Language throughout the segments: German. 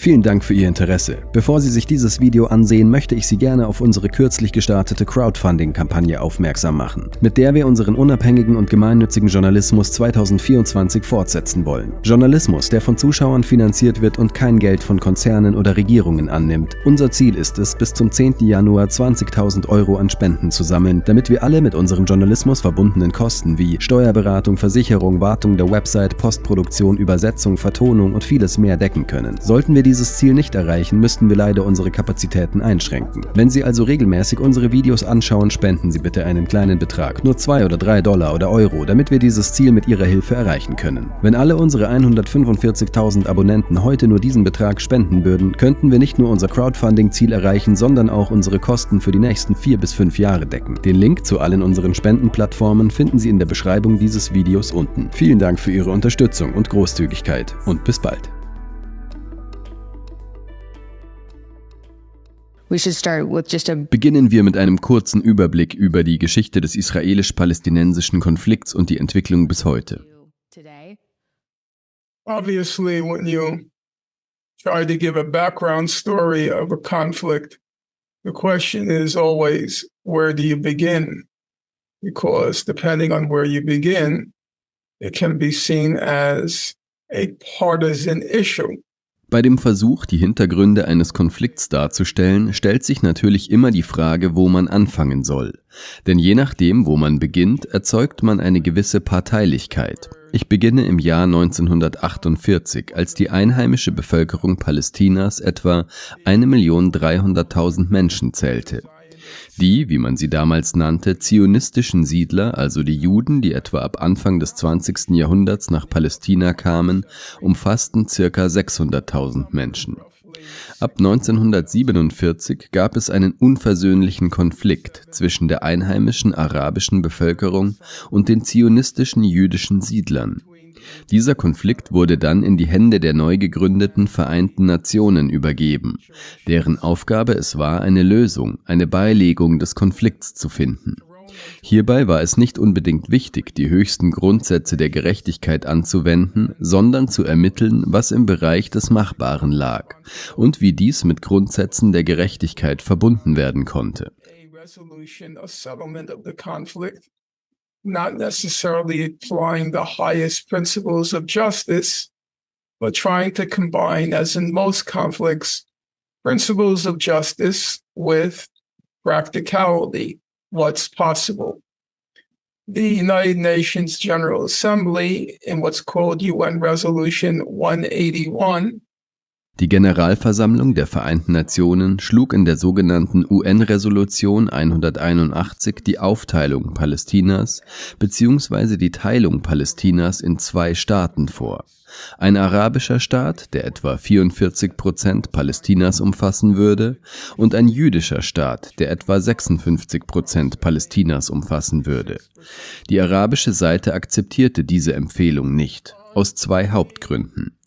Vielen Dank für Ihr Interesse. Bevor Sie sich dieses Video ansehen, möchte ich Sie gerne auf unsere kürzlich gestartete Crowdfunding-Kampagne aufmerksam machen, mit der wir unseren unabhängigen und gemeinnützigen Journalismus 2024 fortsetzen wollen. Journalismus, der von Zuschauern finanziert wird und kein Geld von Konzernen oder Regierungen annimmt. Unser Ziel ist es, bis zum 10. Januar 20.000 Euro an Spenden zu sammeln, damit wir alle mit unserem Journalismus verbundenen Kosten wie Steuerberatung, Versicherung, Wartung der Website, Postproduktion, Übersetzung, Vertonung und vieles mehr decken können. Sollten wir dieses Ziel nicht erreichen, müssten wir leider unsere Kapazitäten einschränken. Wenn Sie also regelmäßig unsere Videos anschauen, spenden Sie bitte einen kleinen Betrag, nur 2 oder 3 Dollar oder Euro, damit wir dieses Ziel mit Ihrer Hilfe erreichen können. Wenn alle unsere 145.000 Abonnenten heute nur diesen Betrag spenden würden, könnten wir nicht nur unser Crowdfunding-Ziel erreichen, sondern auch unsere Kosten für die nächsten 4 bis 5 Jahre decken. Den Link zu allen unseren Spendenplattformen finden Sie in der Beschreibung dieses Videos unten. Vielen Dank für Ihre Unterstützung und Großzügigkeit und bis bald. Beginnen wir mit einem kurzen Überblick über die Geschichte des israelisch-palästinensischen Konflikts und die Entwicklung bis heute. Obviously, when you try to give a background story of a conflict, the question is always, where do you begin? Because depending on where you begin, it can be seen as a partisan issue. Bei dem Versuch, die Hintergründe eines Konflikts darzustellen, stellt sich natürlich immer die Frage, wo man anfangen soll. Denn je nachdem, wo man beginnt, erzeugt man eine gewisse Parteilichkeit. Ich beginne im Jahr 1948, als die einheimische Bevölkerung Palästinas etwa 1.300.000 Menschen zählte. Die, wie man sie damals nannte, zionistischen Siedler, also die Juden, die etwa ab Anfang des 20. Jahrhunderts nach Palästina kamen, umfassten circa 600.000 Menschen. Ab 1947 gab es einen unversöhnlichen Konflikt zwischen der einheimischen arabischen Bevölkerung und den zionistischen jüdischen Siedlern. Dieser Konflikt wurde dann in die Hände der neu gegründeten Vereinten Nationen übergeben, deren Aufgabe es war, eine Lösung, eine Beilegung des Konflikts zu finden. Hierbei war es nicht unbedingt wichtig, die höchsten Grundsätze der Gerechtigkeit anzuwenden, sondern zu ermitteln, was im Bereich des Machbaren lag und wie dies mit Grundsätzen der Gerechtigkeit verbunden werden konnte. Not necessarily applying the highest principles of justice, but trying to combine, as in most conflicts, principles of justice with practicality, what's possible. The United Nations General Assembly, in what's called UN Resolution 181, Die Generalversammlung der Vereinten Nationen schlug in der sogenannten UN-Resolution 181 die Aufteilung Palästinas bzw. die Teilung Palästinas in zwei Staaten vor. Ein arabischer Staat, der etwa 44 Prozent Palästinas umfassen würde, und ein jüdischer Staat, der etwa 56 Prozent Palästinas umfassen würde. Die arabische Seite akzeptierte diese Empfehlung nicht, aus zwei Hauptgründen.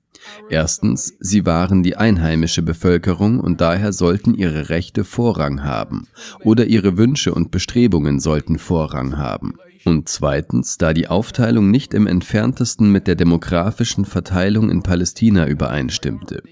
Erstens, sie waren die einheimische Bevölkerung und daher sollten ihre Rechte Vorrang haben oder ihre Wünsche und Bestrebungen sollten Vorrang haben. Und zweitens, da die Aufteilung nicht im entferntesten mit der demografischen Verteilung in Palästina übereinstimmte.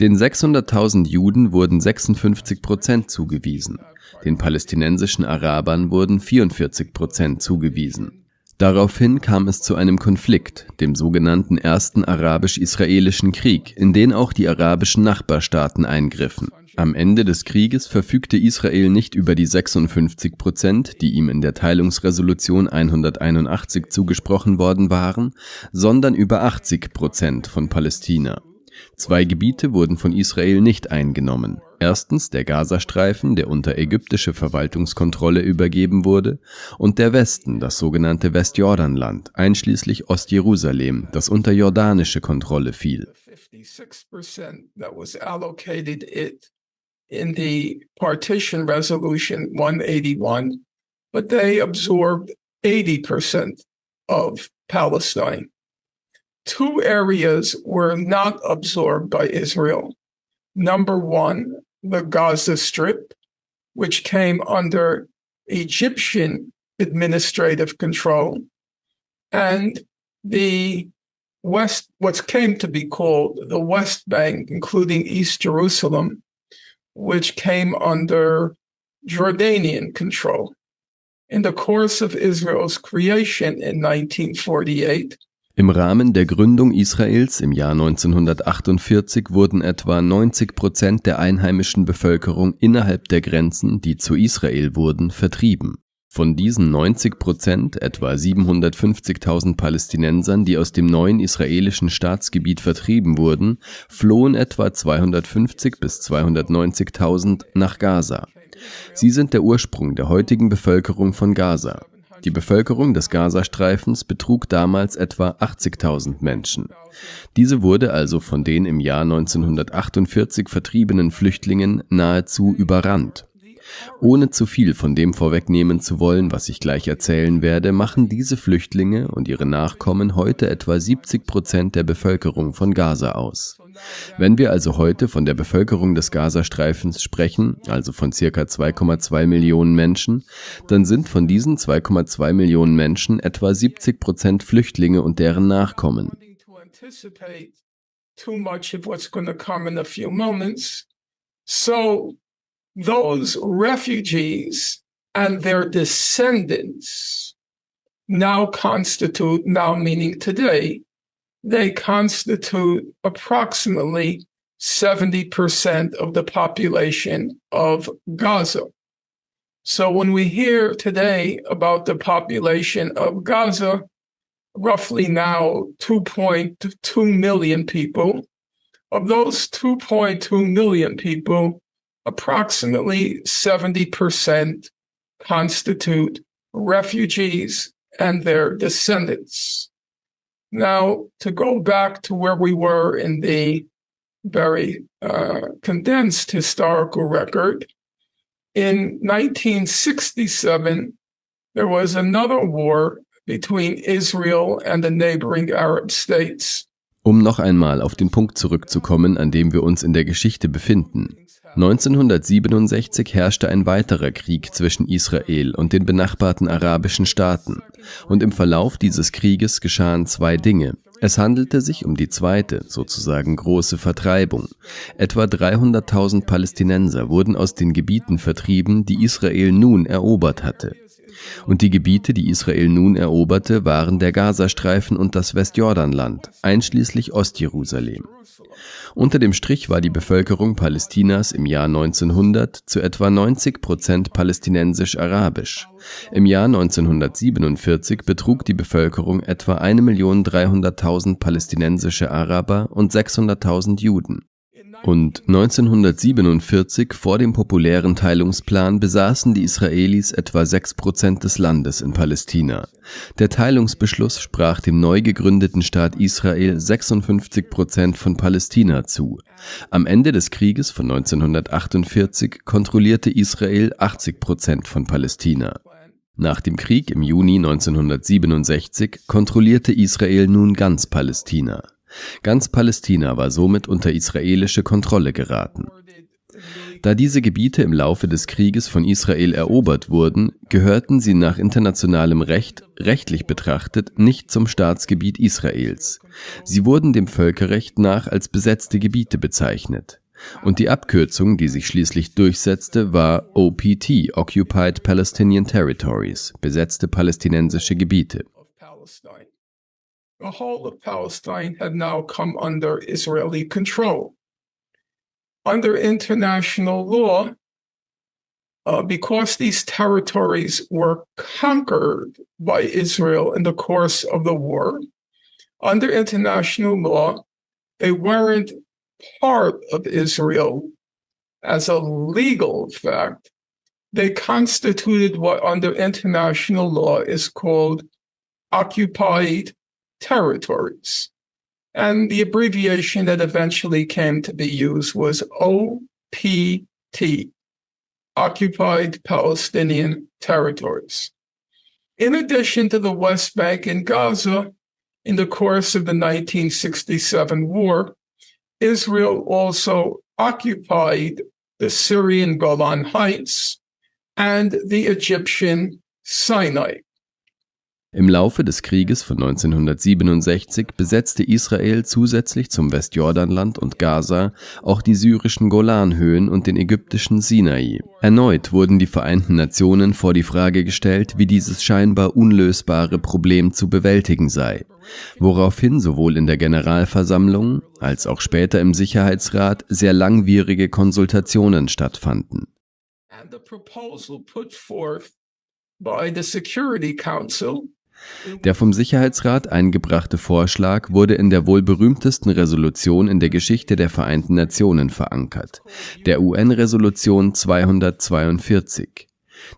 Den 600.000 Juden wurden 56 Prozent zugewiesen, den palästinensischen Arabern wurden 44 Prozent zugewiesen. Daraufhin kam es zu einem Konflikt, dem sogenannten Ersten Arabisch-Israelischen Krieg, in den auch die arabischen Nachbarstaaten eingriffen. Am Ende des Krieges verfügte Israel nicht über die 56 Prozent, die ihm in der Teilungsresolution 181 zugesprochen worden waren, sondern über 80 Prozent von Palästina. Zwei Gebiete wurden von Israel nicht eingenommen. Erstens der Gazastreifen, der unter ägyptische Verwaltungskontrolle übergeben wurde, und der Westen, das sogenannte Westjordanland, einschließlich Ostjerusalem, das unter jordanische Kontrolle fiel. in the partition resolution 181, but they absorbed 80% of Palestine. Two areas were not absorbed by Israel. Number one, the Gaza Strip, which came under Egyptian administrative control, and the West, what came to be called the West Bank, including East Jerusalem, which came under Jordanian control. In the course of Israel's creation in 1948, Im Rahmen der Gründung Israels im Jahr 1948 wurden etwa 90 Prozent der einheimischen Bevölkerung innerhalb der Grenzen, die zu Israel wurden, vertrieben. Von diesen 90 Prozent, etwa 750.000 Palästinensern, die aus dem neuen israelischen Staatsgebiet vertrieben wurden, flohen etwa 250 bis 290.000 nach Gaza. Sie sind der Ursprung der heutigen Bevölkerung von Gaza. Die Bevölkerung des Gazastreifens betrug damals etwa 80.000 Menschen. Diese wurde also von den im Jahr 1948 vertriebenen Flüchtlingen nahezu überrannt. Ohne zu viel von dem vorwegnehmen zu wollen, was ich gleich erzählen werde, machen diese Flüchtlinge und ihre Nachkommen heute etwa 70 Prozent der Bevölkerung von Gaza aus. Wenn wir also heute von der Bevölkerung des Gazastreifens sprechen, also von circa 2,2 Millionen Menschen, dann sind von diesen 2,2 Millionen Menschen etwa 70 Prozent Flüchtlinge und deren Nachkommen. So those refugees and their descendants now constitute, now meaning today, they constitute approximately 70% of the population of Gaza. So when we hear today about the population of Gaza, roughly now 2.2 million people, of those 2.2 million people, approximately 70% constitute refugees and their descendants. Now, to go back to where we were in the very uh, condensed historical record, in 1967, there was another war between Israel and the neighboring Arab states. Um noch einmal auf den Punkt zurückzukommen, an dem wir uns in der Geschichte befinden. 1967 herrschte ein weiterer Krieg zwischen Israel und den benachbarten arabischen Staaten, und im Verlauf dieses Krieges geschahen zwei Dinge. Es handelte sich um die zweite, sozusagen große Vertreibung. Etwa 300.000 Palästinenser wurden aus den Gebieten vertrieben, die Israel nun erobert hatte. Und die Gebiete, die Israel nun eroberte, waren der Gazastreifen und das Westjordanland, einschließlich Ostjerusalem. Unter dem Strich war die Bevölkerung Palästinas im Jahr 1900 zu etwa 90 Prozent palästinensisch-arabisch. Im Jahr 1947 betrug die Bevölkerung etwa 1.300.000 palästinensische Araber und 600.000 Juden. Und 1947, vor dem populären Teilungsplan, besaßen die Israelis etwa 6 Prozent des Landes in Palästina. Der Teilungsbeschluss sprach dem neu gegründeten Staat Israel 56 Prozent von Palästina zu. Am Ende des Krieges von 1948 kontrollierte Israel 80 Prozent von Palästina. Nach dem Krieg im Juni 1967 kontrollierte Israel nun ganz Palästina. Ganz Palästina war somit unter israelische Kontrolle geraten. Da diese Gebiete im Laufe des Krieges von Israel erobert wurden, gehörten sie nach internationalem Recht, rechtlich betrachtet, nicht zum Staatsgebiet Israels. Sie wurden dem Völkerrecht nach als besetzte Gebiete bezeichnet. Und die Abkürzung, die sich schließlich durchsetzte, war OPT, Occupied Palestinian Territories, besetzte palästinensische Gebiete. the whole of Palestine had now come under Israeli control. Under international law, uh, because these territories were conquered by Israel in the course of the war, under international law, they weren't part of Israel as a legal fact. They constituted what under international law is called occupied territories. And the abbreviation that eventually came to be used was OPT, Occupied Palestinian Territories. In addition to the West Bank and Gaza, in the course of the 1967 war, Israel also occupied the Syrian Golan Heights and the Egyptian Sinai. Im Laufe des Krieges von 1967 besetzte Israel zusätzlich zum Westjordanland und Gaza auch die syrischen Golanhöhen und den ägyptischen Sinai. Erneut wurden die Vereinten Nationen vor die Frage gestellt, wie dieses scheinbar unlösbare Problem zu bewältigen sei, woraufhin sowohl in der Generalversammlung als auch später im Sicherheitsrat sehr langwierige Konsultationen stattfanden. By the Security Council Der vom Sicherheitsrat eingebrachte Vorschlag wurde in der wohl berühmtesten Resolution in der Geschichte der Vereinten Nationen verankert, der UN-Resolution 242.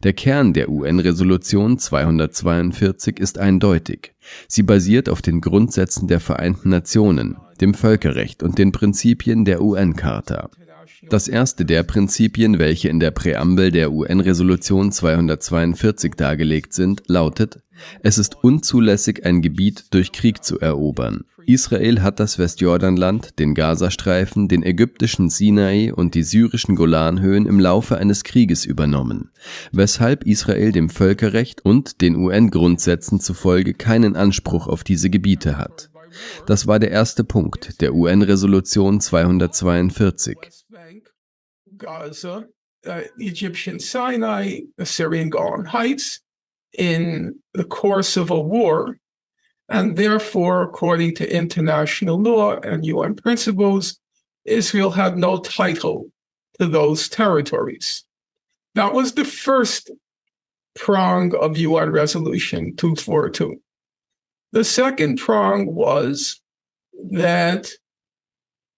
Der Kern der UN-Resolution 242 ist eindeutig. Sie basiert auf den Grundsätzen der Vereinten Nationen, dem Völkerrecht und den Prinzipien der UN-Charta. Das erste der Prinzipien, welche in der Präambel der UN-Resolution 242 dargelegt sind, lautet, es ist unzulässig, ein Gebiet durch Krieg zu erobern. Israel hat das Westjordanland, den Gazastreifen, den ägyptischen Sinai und die syrischen Golanhöhen im Laufe eines Krieges übernommen, weshalb Israel dem Völkerrecht und den UN-Grundsätzen zufolge keinen Anspruch auf diese Gebiete hat. Das war der erste Punkt der UN-Resolution 242. Gaza, uh, Egyptian Sinai, Syrian Golan Heights in the course of a war. And therefore, according to international law and UN principles, Israel had no title to those territories. That was the first prong of UN Resolution 242. The second prong was that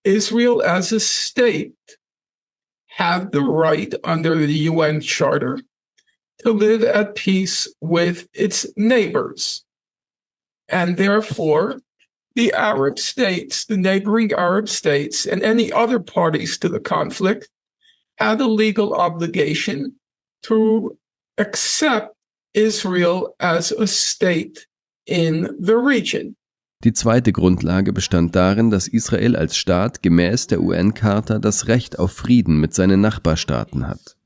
Israel as a state had the right under the UN Charter to live at peace with its neighbors. And therefore, the Arab states, the neighboring Arab states, and any other parties to the conflict had a legal obligation to accept Israel as a state in the region. Die zweite Grundlage bestand darin, dass Israel als Staat gemäß der UN-Charta das Recht auf Frieden mit seinen Nachbarstaaten hat.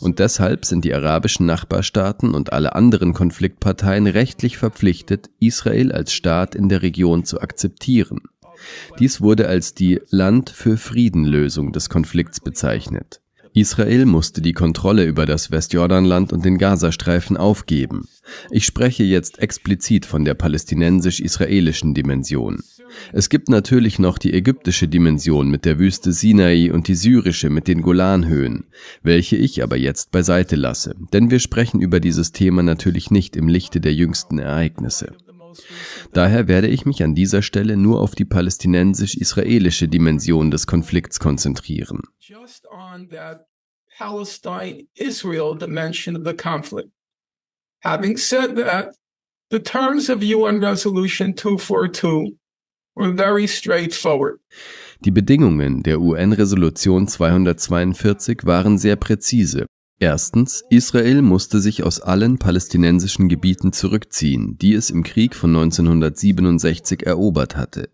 Und deshalb sind die arabischen Nachbarstaaten und alle anderen Konfliktparteien rechtlich verpflichtet, Israel als Staat in der Region zu akzeptieren. Dies wurde als die Land für Frieden Lösung des Konflikts bezeichnet. Israel musste die Kontrolle über das Westjordanland und den Gazastreifen aufgeben. Ich spreche jetzt explizit von der palästinensisch-israelischen Dimension. Es gibt natürlich noch die ägyptische Dimension mit der Wüste Sinai und die syrische mit den Golanhöhen, welche ich aber jetzt beiseite lasse, denn wir sprechen über dieses Thema natürlich nicht im Lichte der jüngsten Ereignisse. Daher werde ich mich an dieser Stelle nur auf die palästinensisch-israelische Dimension des Konflikts konzentrieren. Palestine-Israel dimension of the conflict. Having said that, the terms of UN Resolution 242 were very straightforward. Die Bedingungen der UN-Resolution 242 waren sehr präzise. Erstens, Israel musste sich aus allen palästinensischen Gebieten zurückziehen, die es im Krieg von 1967 erobert hatte.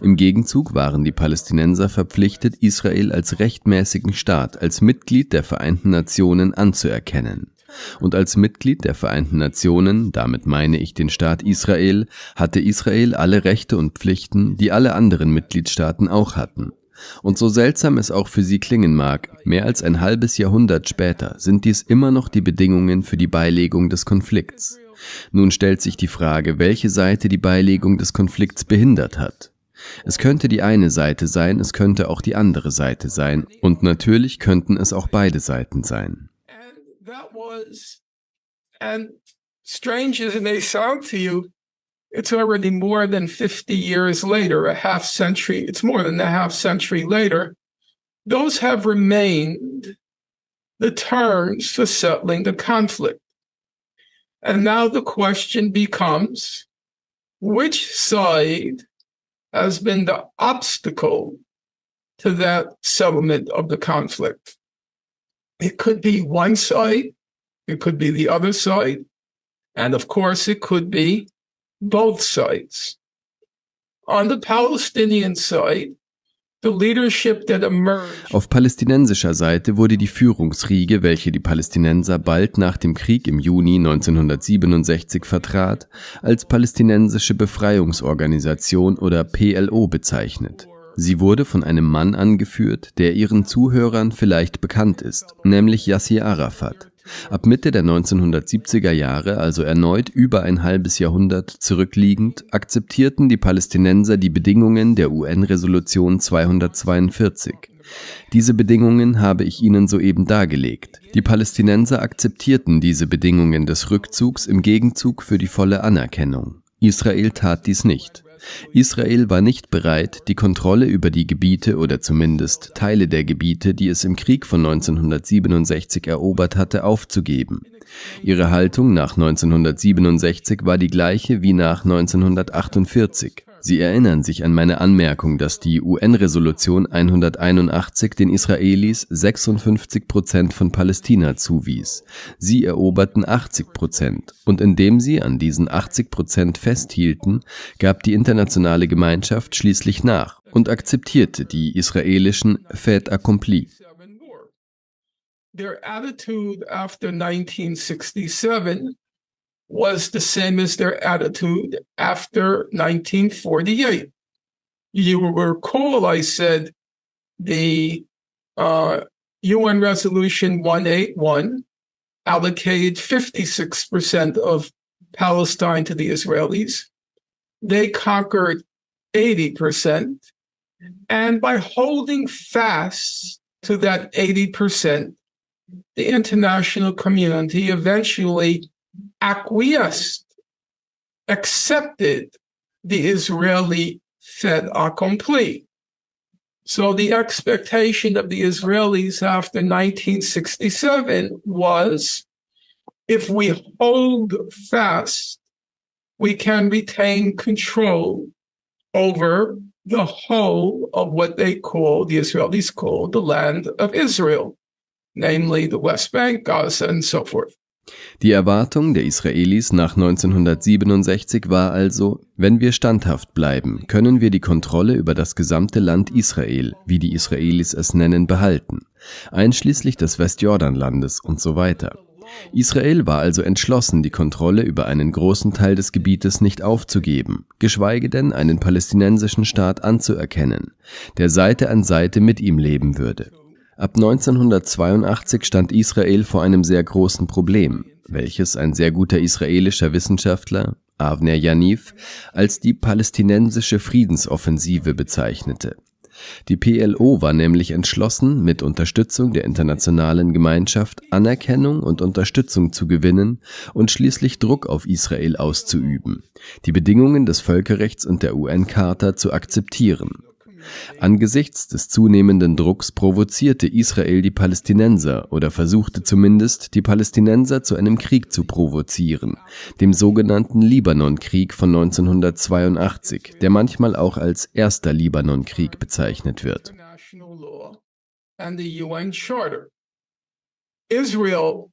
Im Gegenzug waren die Palästinenser verpflichtet, Israel als rechtmäßigen Staat, als Mitglied der Vereinten Nationen anzuerkennen. Und als Mitglied der Vereinten Nationen, damit meine ich den Staat Israel, hatte Israel alle Rechte und Pflichten, die alle anderen Mitgliedstaaten auch hatten. Und so seltsam es auch für sie klingen mag, mehr als ein halbes Jahrhundert später sind dies immer noch die Bedingungen für die Beilegung des Konflikts. Nun stellt sich die Frage, welche Seite die Beilegung des Konflikts behindert hat. Es könnte die eine Seite sein, es könnte auch die andere Seite sein, und natürlich könnten es auch beide Seiten sein. And strange as it may sound to you, it's already more than 50 years later, a half century, it's more than a half century later. Those have remained the terms for settling the conflict. And now the question becomes which side has been the obstacle to that settlement of the conflict? It could be one side, it could be the other side, and of course, it could be both sides. On the Palestinian side, Auf palästinensischer Seite wurde die Führungsriege, welche die Palästinenser bald nach dem Krieg im Juni 1967 vertrat, als Palästinensische Befreiungsorganisation oder PLO bezeichnet. Sie wurde von einem Mann angeführt, der ihren Zuhörern vielleicht bekannt ist, nämlich Yassir Arafat. Ab Mitte der 1970er Jahre, also erneut über ein halbes Jahrhundert zurückliegend, akzeptierten die Palästinenser die Bedingungen der UN-Resolution 242. Diese Bedingungen habe ich Ihnen soeben dargelegt. Die Palästinenser akzeptierten diese Bedingungen des Rückzugs im Gegenzug für die volle Anerkennung. Israel tat dies nicht. Israel war nicht bereit, die Kontrolle über die Gebiete oder zumindest Teile der Gebiete, die es im Krieg von 1967 erobert hatte, aufzugeben. Ihre Haltung nach 1967 war die gleiche wie nach 1948. Sie erinnern sich an meine Anmerkung, dass die UN-Resolution 181 den Israelis 56 Prozent von Palästina zuwies. Sie eroberten 80 Prozent. Und indem sie an diesen 80 Prozent festhielten, gab die internationale Gemeinschaft schließlich nach und akzeptierte die israelischen Fait accompli. Their attitude after 1967 was the same as their attitude after 1948. You recall I said the uh, UN Resolution 181 allocated 56% of Palestine to the Israelis. They conquered 80%. And by holding fast to that 80%, the international community eventually acquiesced, accepted the Israeli fait accompli. So the expectation of the Israelis after 1967 was if we hold fast, we can retain control over the whole of what they call, the Israelis call the land of Israel, namely the West Bank, Gaza, and so forth. Die Erwartung der Israelis nach 1967 war also, wenn wir standhaft bleiben, können wir die Kontrolle über das gesamte Land Israel, wie die Israelis es nennen, behalten, einschließlich des Westjordanlandes und so weiter. Israel war also entschlossen, die Kontrolle über einen großen Teil des Gebietes nicht aufzugeben, geschweige denn einen palästinensischen Staat anzuerkennen, der Seite an Seite mit ihm leben würde. Ab 1982 stand Israel vor einem sehr großen Problem, welches ein sehr guter israelischer Wissenschaftler, Avner Yaniv, als die palästinensische Friedensoffensive bezeichnete. Die PLO war nämlich entschlossen, mit Unterstützung der internationalen Gemeinschaft Anerkennung und Unterstützung zu gewinnen und schließlich Druck auf Israel auszuüben, die Bedingungen des Völkerrechts und der UN-Charta zu akzeptieren Angesichts des zunehmenden Drucks provozierte Israel die Palästinenser oder versuchte zumindest, die Palästinenser zu einem Krieg zu provozieren, dem sogenannten Libanonkrieg von 1982, der manchmal auch als erster Libanonkrieg bezeichnet wird. Israel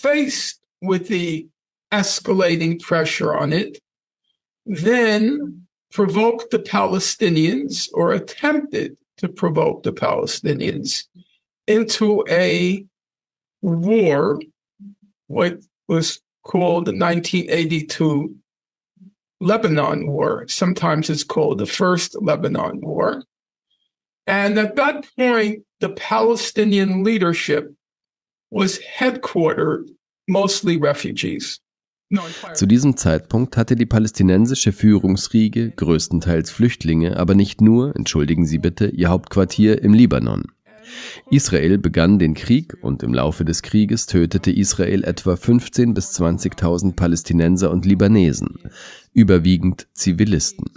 faced with the escalating pressure on it, then provoked the Palestinians or attempted to provoke the Palestinians into a war, what was called the 1982 Lebanon War. Sometimes it's called the First Lebanon War. And at that point, the Palestinian leadership was headquartered mostly refugees. Zu diesem Zeitpunkt hatte die palästinensische Führungsriege, größtenteils Flüchtlinge, aber nicht nur, entschuldigen Sie bitte, ihr Hauptquartier im Libanon. Israel begann den Krieg und im Laufe des Krieges tötete Israel etwa 15.000 bis 20.000 Palästinenser und Libanesen, überwiegend Zivilisten.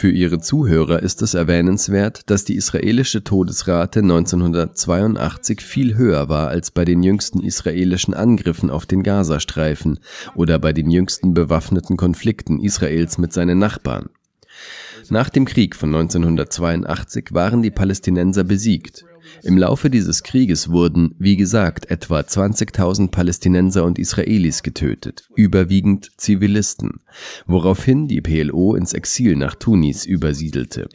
Für ihre Zuhörer ist es erwähnenswert, dass die israelische Todesrate 1982 viel höher war als bei den jüngsten israelischen Angriffen auf den Gazastreifen oder bei den jüngsten bewaffneten Konflikten Israels mit seinen Nachbarn. Nach dem Krieg von 1982 waren die Palästinenser besiegt. Im Laufe dieses Krieges wurden, wie gesagt, etwa 20.000 Palästinenser und Israelis getötet, überwiegend Zivilisten, woraufhin die PLO ins Exil nach Tunis übersiedelte.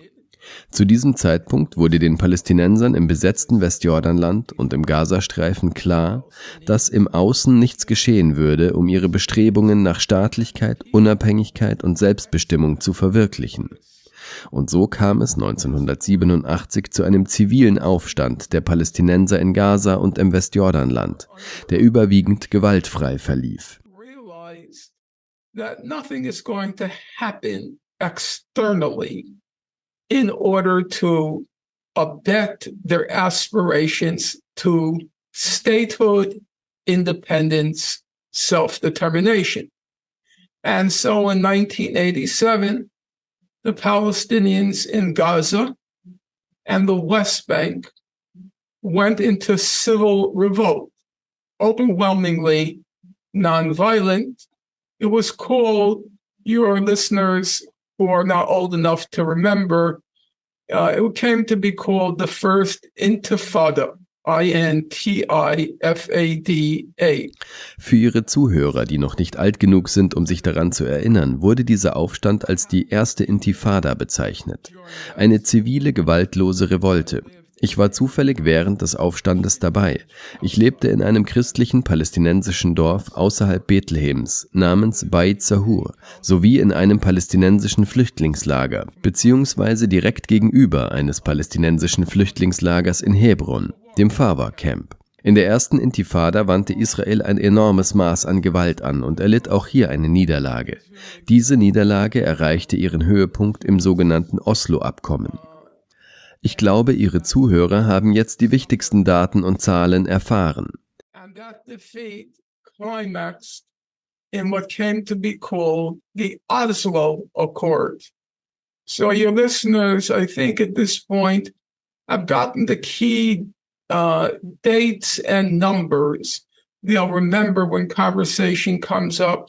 Zu diesem Zeitpunkt wurde den Palästinensern im besetzten Westjordanland und im Gazastreifen klar, dass im Außen nichts geschehen würde, um ihre Bestrebungen nach Staatlichkeit, Unabhängigkeit und Selbstbestimmung zu verwirklichen. Und so kam es 1987 zu einem zivilen Aufstand der Palästinenser in Gaza und im Westjordanland, der überwiegend gewaltfrei verlief. That nothing is going to happen externally in order to abet their aspirations to statehood, independence, self determination. And so in 1987, the Palestinians in Gaza and the West Bank went into civil revolt, overwhelmingly nonviolent. It was called, your listeners who are not old enough to remember, uh, it came to be called the First Intifada. I-N-T-I-F-A-D-A. Für Ihre Zuhörer, die noch nicht alt genug sind, um sich daran zu erinnern, wurde dieser Aufstand als die erste Intifada bezeichnet. Eine zivile, gewaltlose Revolte. Ich war zufällig während des Aufstandes dabei. Ich lebte in einem christlichen palästinensischen Dorf außerhalb Bethlehems namens Beit Zahur sowie in einem palästinensischen Flüchtlingslager beziehungsweise direkt gegenüber eines palästinensischen Flüchtlingslagers in Hebron, dem Fawa Camp. In der ersten Intifada wandte Israel ein enormes Maß an Gewalt an und erlitt auch hier eine Niederlage. Diese Niederlage erreichte ihren Höhepunkt im sogenannten Oslo-Abkommen. Ich glaube, Ihre Zuhörer haben jetzt die wichtigsten Daten und Zahlen erfahren. in what came to be called the Oslo Accord. So your listeners, I think at this point, have gotten the key uh, dates and numbers. They'll remember when conversation comes up,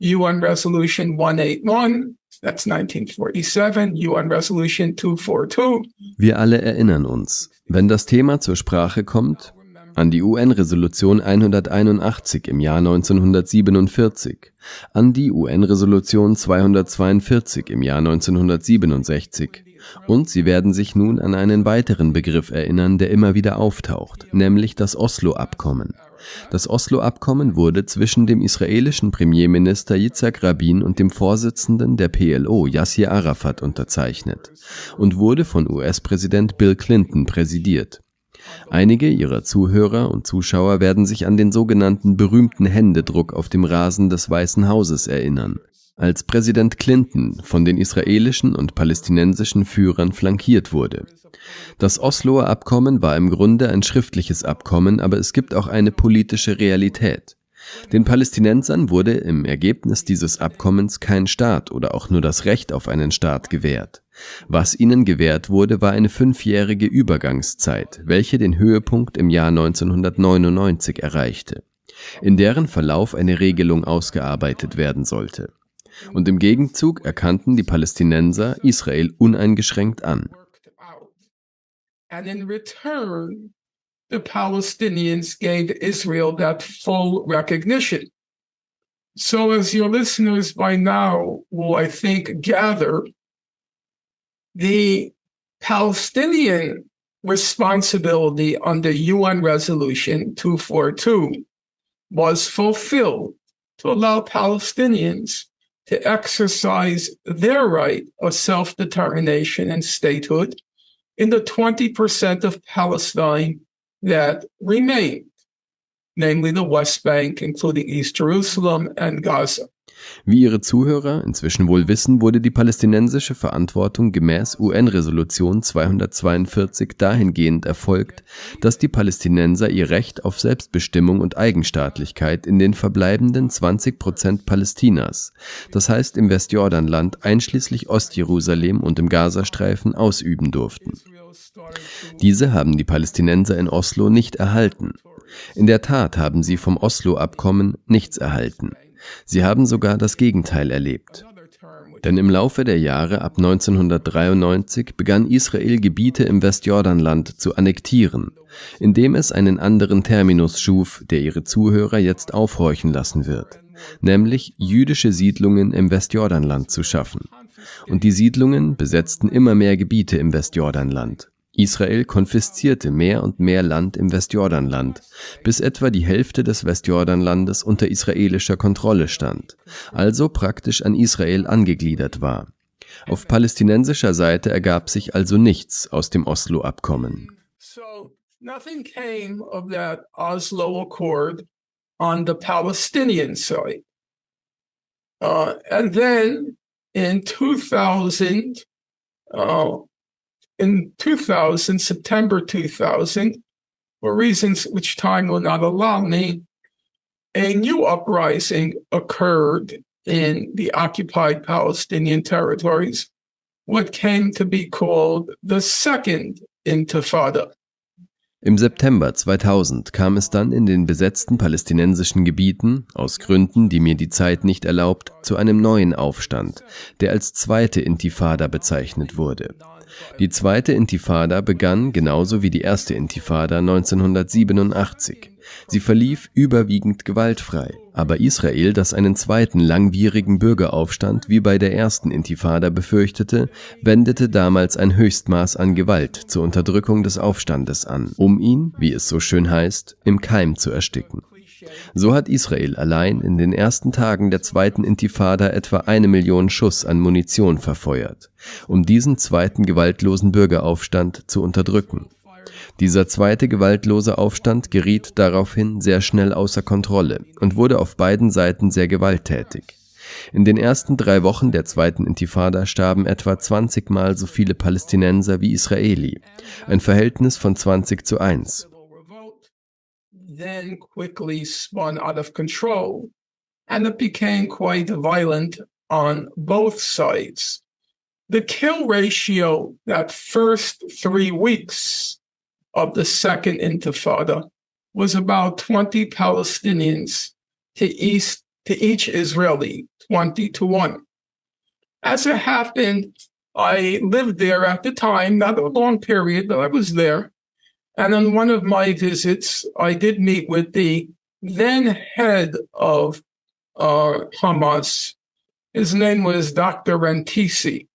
UN Resolution 181, That's 1947, UN Resolution 242. Wir alle erinnern uns, wenn das Thema zur Sprache kommt, an die UN-Resolution 181 im Jahr 1947, an die UN-Resolution 242 im Jahr 1967 und Sie werden sich nun an einen weiteren Begriff erinnern, der immer wieder auftaucht, nämlich das Oslo-Abkommen. Das Oslo-Abkommen wurde zwischen dem israelischen Premierminister Yitzhak Rabin und dem Vorsitzenden der PLO Yassir Arafat unterzeichnet und wurde von US-Präsident Bill Clinton präsidiert. Einige ihrer Zuhörer und Zuschauer werden sich an den sogenannten berühmten Händedruck auf dem Rasen des Weißen Hauses erinnern, als Präsident Clinton von den israelischen und palästinensischen Führern flankiert wurde. Das Osloer Abkommen war im Grunde ein schriftliches Abkommen, aber es gibt auch eine politische Realität. Den Palästinensern wurde im Ergebnis dieses Abkommens kein Staat oder auch nur das Recht auf einen Staat gewährt. Was ihnen gewährt wurde, war eine fünfjährige Übergangszeit, welche den Höhepunkt im Jahr 1999 erreichte, in deren Verlauf eine Regelung ausgearbeitet werden sollte. Und im Gegenzug erkannten die Palästinenser Israel uneingeschränkt an. And in return, the Palestinians gave Israel that full recognition. So, as your listeners by now will, I think, gather, the Palestinian responsibility under UN Resolution 242 was fulfilled to allow Palestinians to exercise their right of self determination and statehood in the 20% of Palestine that remained, namely the West Bank, including East Jerusalem and Gaza. Wie Ihre Zuhörer inzwischen wohl wissen, wurde die palästinensische Verantwortung gemäß UN-Resolution 242 dahingehend erfolgt, dass die Palästinenser ihr Recht auf Selbstbestimmung und Eigenstaatlichkeit in den verbleibenden 20 Prozent Palästinas, das heißt im Westjordanland einschließlich Ostjerusalem und im Gazastreifen, ausüben durften. Diese haben die Palästinenser in Oslo nicht erhalten. In der Tat haben sie vom Oslo-Abkommen nichts erhalten. Sie haben sogar das Gegenteil erlebt. Denn im Laufe der Jahre ab 1993 begann Israel Gebiete im Westjordanland zu annektieren, indem es einen anderen Terminus schuf, der ihre Zuhörer jetzt aufhorchen lassen wird, nämlich jüdische Siedlungen im Westjordanland zu schaffen. Und die Siedlungen besetzten immer mehr Gebiete im Westjordanland. Israel konfiszierte mehr und mehr Land im Westjordanland, bis etwa die Hälfte des Westjordanlandes unter israelischer Kontrolle stand, also praktisch an Israel angegliedert war. Auf palästinensischer Seite ergab sich also nichts aus dem Oslo-Abkommen. So nothing came of that Oslo Accord on the Palestinian side. Uh, and then in 2000, uh, in 2000, September 2000, for reasons which time will not allow me, a new uprising occurred in the occupied Palestinian territories, what came to be called the Second Intifada. Im September 2000 kam es dann in den besetzten palästinensischen Gebieten, aus Gründen, die mir die Zeit nicht erlaubt, zu einem neuen Aufstand, der als zweite Intifada bezeichnet wurde. Die zweite Intifada begann genauso wie die erste Intifada 1987. Sie verlief überwiegend gewaltfrei, aber Israel, das einen zweiten langwierigen Bürgeraufstand wie bei der ersten Intifada befürchtete, wendete damals ein Höchstmaß an Gewalt zur Unterdrückung des Aufstandes an, um ihn, wie es so schön heißt, im Keim zu ersticken. So hat Israel allein in den ersten Tagen der zweiten Intifada etwa eine Million Schuss an Munition verfeuert, um diesen zweiten gewaltlosen Bürgeraufstand zu unterdrücken. Dieser zweite gewaltlose Aufstand geriet daraufhin sehr schnell außer Kontrolle und wurde auf beiden Seiten sehr gewalttätig. In den ersten drei Wochen der zweiten Intifada starben etwa 20 Mal so viele Palästinenser wie Israeli, ein Verhältnis von 20 zu 1. Then quickly spun out of control, and it became quite violent on both sides. The kill ratio that first three weeks of the second intifada was about 20 Palestinians to east to each Israeli, 20 to 1. As it happened, I lived there at the time, not a long period, but I was there. And on one of my visits, I did meet with the then head of uh, Hamas. His name was Dr. Rantisi.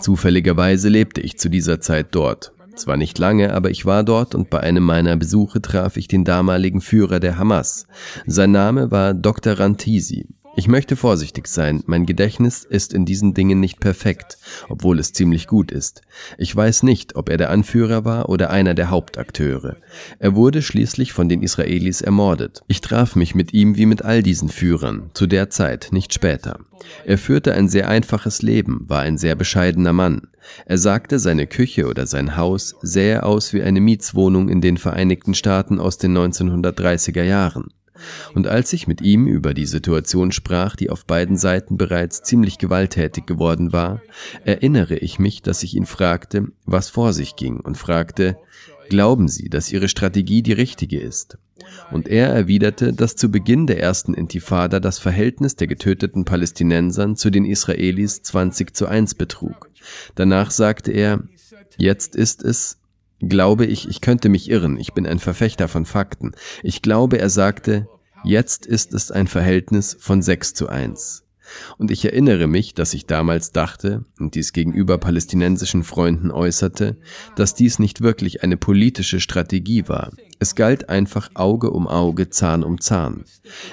Zufälligerweise lebte ich zu dieser Zeit dort. Zwar nicht lange, aber ich war dort und bei einem meiner Besuche traf ich den damaligen Führer der Hamas. Sein Name war Dr. Rantisi. Ich möchte vorsichtig sein, mein Gedächtnis ist in diesen Dingen nicht perfekt, obwohl es ziemlich gut ist. Ich weiß nicht, ob er der Anführer war oder einer der Hauptakteure. Er wurde schließlich von den Israelis ermordet. Ich traf mich mit ihm wie mit all diesen Führern, zu der Zeit, nicht später. Er führte ein sehr einfaches Leben, war ein sehr bescheidener Mann. Er sagte, seine Küche oder sein Haus sähe aus wie eine Mietswohnung in den Vereinigten Staaten aus den 1930er Jahren. Und als ich mit ihm über die Situation sprach, die auf beiden Seiten bereits ziemlich gewalttätig geworden war, erinnere ich mich, dass ich ihn fragte, was vor sich ging und fragte, Glauben Sie, dass Ihre Strategie die richtige ist? Und er erwiderte, dass zu Beginn der ersten Intifada das Verhältnis der getöteten Palästinensern zu den Israelis 20 zu 1 betrug. Danach sagte er, jetzt ist es glaube ich, ich könnte mich irren, ich bin ein Verfechter von Fakten. Ich glaube, er sagte, jetzt ist es ein Verhältnis von 6 zu 1. Und ich erinnere mich, dass ich damals dachte und dies gegenüber palästinensischen Freunden äußerte, dass dies nicht wirklich eine politische Strategie war. Es galt einfach Auge um Auge, Zahn um Zahn.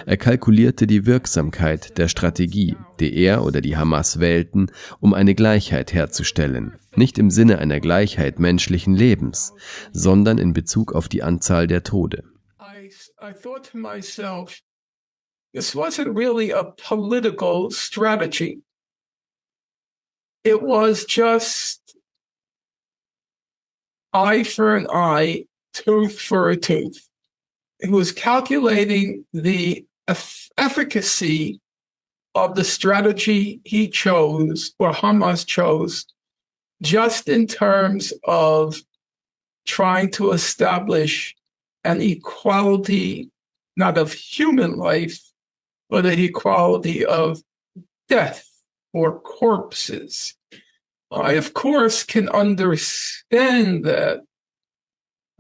Er kalkulierte die Wirksamkeit der Strategie, die er oder die Hamas wählten, um eine Gleichheit herzustellen. Nicht im Sinne einer Gleichheit menschlichen Lebens, sondern in Bezug auf die Anzahl der Tode. I, I This wasn't really a political strategy. It was just eye for an eye, tooth for a tooth. It was calculating the efficacy of the strategy he chose or Hamas chose just in terms of trying to establish an equality, not of human life, but the equality of death or corpses. I, of course, can understand that.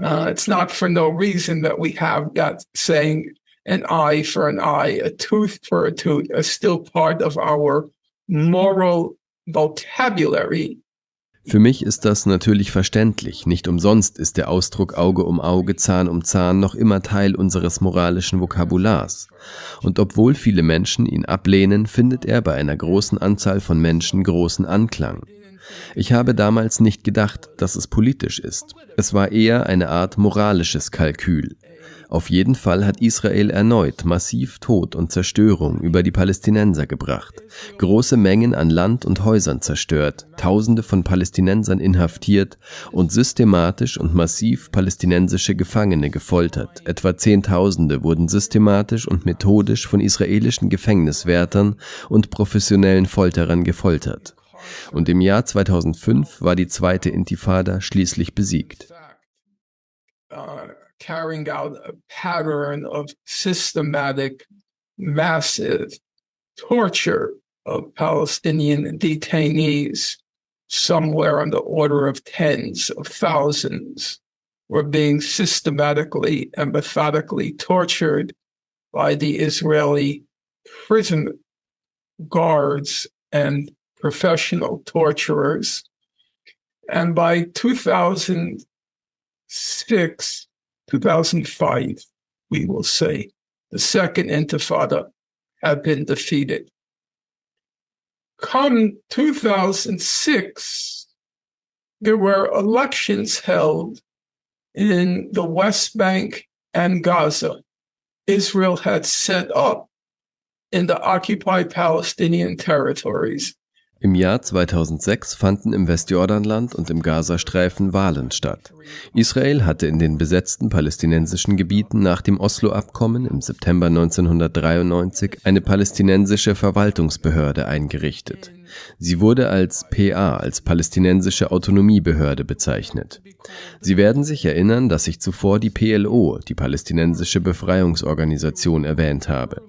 Uh, it's not for no reason that we have that saying, an eye for an eye, a tooth for a tooth, is still part of our moral vocabulary. Für mich ist das natürlich verständlich. Nicht umsonst ist der Ausdruck Auge um Auge, Zahn um Zahn noch immer Teil unseres moralischen Vokabulars. Und obwohl viele Menschen ihn ablehnen, findet er bei einer großen Anzahl von Menschen großen Anklang. Ich habe damals nicht gedacht, dass es politisch ist. Es war eher eine Art moralisches Kalkül. Auf jeden Fall hat Israel erneut massiv Tod und Zerstörung über die Palästinenser gebracht, große Mengen an Land und Häusern zerstört, Tausende von Palästinensern inhaftiert und systematisch und massiv palästinensische Gefangene gefoltert. Etwa Zehntausende wurden systematisch und methodisch von israelischen Gefängniswärtern und professionellen Folterern gefoltert. Und im Jahr 2005 war die zweite Intifada schließlich besiegt. Carrying out a pattern of systematic, massive torture of Palestinian detainees, somewhere on the order of tens of thousands, were being systematically and methodically tortured by the Israeli prison guards and professional torturers. And by 2006, 2005, we will say, the second intifada had been defeated. Come 2006, there were elections held in the West Bank and Gaza. Israel had set up in the occupied Palestinian territories Im Jahr 2006 fanden im Westjordanland und im Gazastreifen Wahlen statt. Israel hatte in den besetzten palästinensischen Gebieten nach dem Oslo-Abkommen im September 1993 eine palästinensische Verwaltungsbehörde eingerichtet. Sie wurde als PA, als palästinensische Autonomiebehörde bezeichnet. Sie werden sich erinnern, dass ich zuvor die PLO, die palästinensische Befreiungsorganisation, erwähnt habe.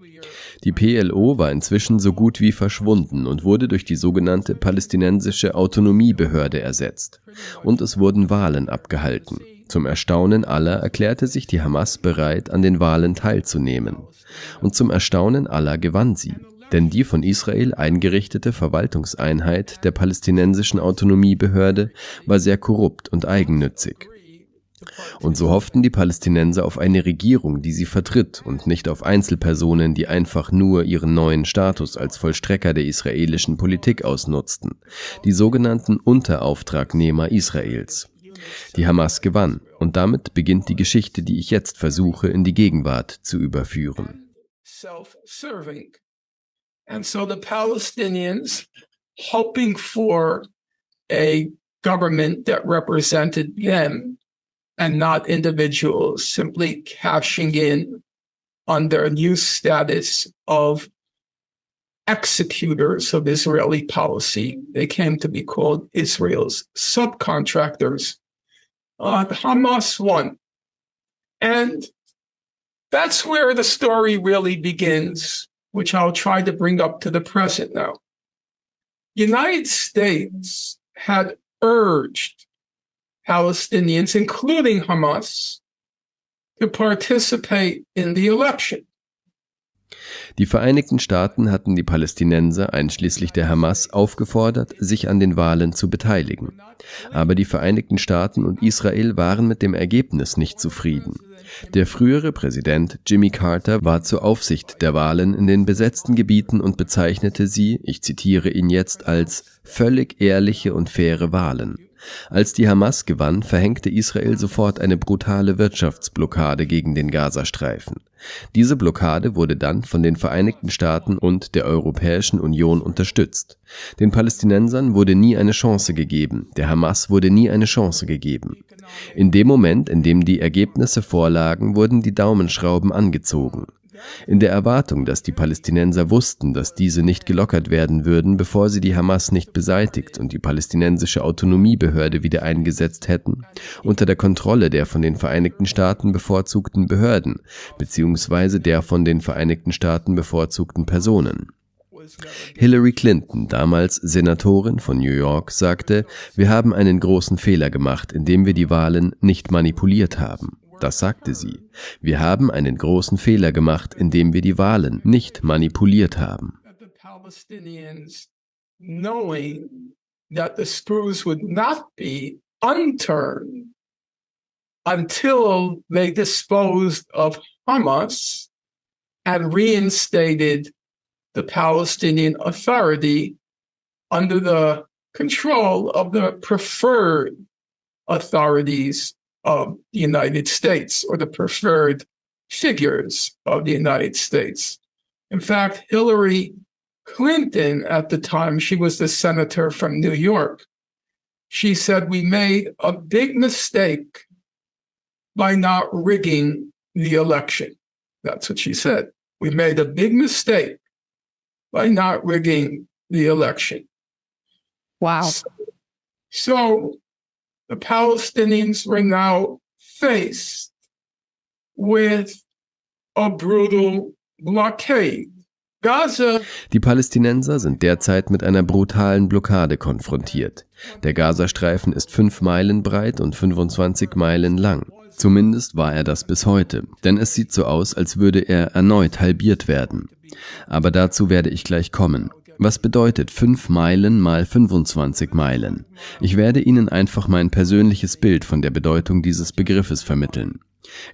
Die PLO war inzwischen so gut wie verschwunden und wurde durch die sogenannte palästinensische Autonomiebehörde ersetzt. Und es wurden Wahlen abgehalten. Zum Erstaunen aller erklärte sich die Hamas bereit, an den Wahlen teilzunehmen. Und zum Erstaunen aller gewann sie. Denn die von Israel eingerichtete Verwaltungseinheit der palästinensischen Autonomiebehörde war sehr korrupt und eigennützig. Und so hofften die Palästinenser auf eine Regierung, die sie vertritt und nicht auf Einzelpersonen, die einfach nur ihren neuen Status als Vollstrecker der israelischen Politik ausnutzten, die sogenannten Unterauftragnehmer Israels. Die Hamas gewann und damit beginnt die Geschichte, die ich jetzt versuche in die Gegenwart zu überführen. And so the Palestinians hoping for a government that represented them and not individuals simply cashing in on their new status of executors of Israeli policy. They came to be called Israel's subcontractors. Uh, Hamas won. And that's where the story really begins, which I'll try to bring up to the present now. United States had urged Palestinians, including Hamas, to participate in the election. Die Vereinigten Staaten hatten die Palästinenser, einschließlich der Hamas, aufgefordert, sich an den Wahlen zu beteiligen. Aber die Vereinigten Staaten und Israel waren mit dem Ergebnis nicht zufrieden. Der frühere Präsident Jimmy Carter war zur Aufsicht der Wahlen in den besetzten Gebieten und bezeichnete sie, ich zitiere ihn jetzt, als völlig ehrliche und faire Wahlen. Als die Hamas gewann, verhängte Israel sofort eine brutale Wirtschaftsblockade gegen den Gazastreifen. Diese Blockade wurde dann von den Vereinigten Staaten und der Europäischen Union unterstützt. Den Palästinensern wurde nie eine Chance gegeben, der Hamas wurde nie eine Chance gegeben. In dem Moment, in dem die Ergebnisse vorlagen, wurden die Daumenschrauben angezogen in der Erwartung, dass die Palästinenser wussten, dass diese nicht gelockert werden würden, bevor sie die Hamas nicht beseitigt und die palästinensische Autonomiebehörde wieder eingesetzt hätten, unter der Kontrolle der von den Vereinigten Staaten bevorzugten Behörden, beziehungsweise der von den Vereinigten Staaten bevorzugten Personen. Hillary Clinton, damals Senatorin von New York, sagte, wir haben einen großen Fehler gemacht, indem wir die Wahlen nicht manipuliert haben. Das sagte sie. Wir haben einen großen Fehler gemacht, indem wir die Wahlen nicht manipuliert haben. Until they disposed of Hamas and reinstated the Palestinian Authority under the control of the preferred authorities of the United States or the preferred figures of the United States. In fact, Hillary Clinton, at the time, she was the senator from New York. She said, We made a big mistake by not rigging the election. That's what she said. We made a big mistake by not rigging the election. Wow. So, so the Palestinians were now faced with a brutal blockade. Gaza Die Palästinenser sind derzeit mit einer brutalen Blockade konfrontiert. Der Gazastreifen ist fünf Meilen breit und 25 Meilen lang. Zumindest war er das bis heute, denn es sieht so aus, als würde er erneut halbiert werden. Aber dazu werde ich gleich kommen. Was bedeutet 5 Meilen mal 25 Meilen? Ich werde Ihnen einfach mein persönliches Bild von der Bedeutung dieses Begriffes vermitteln.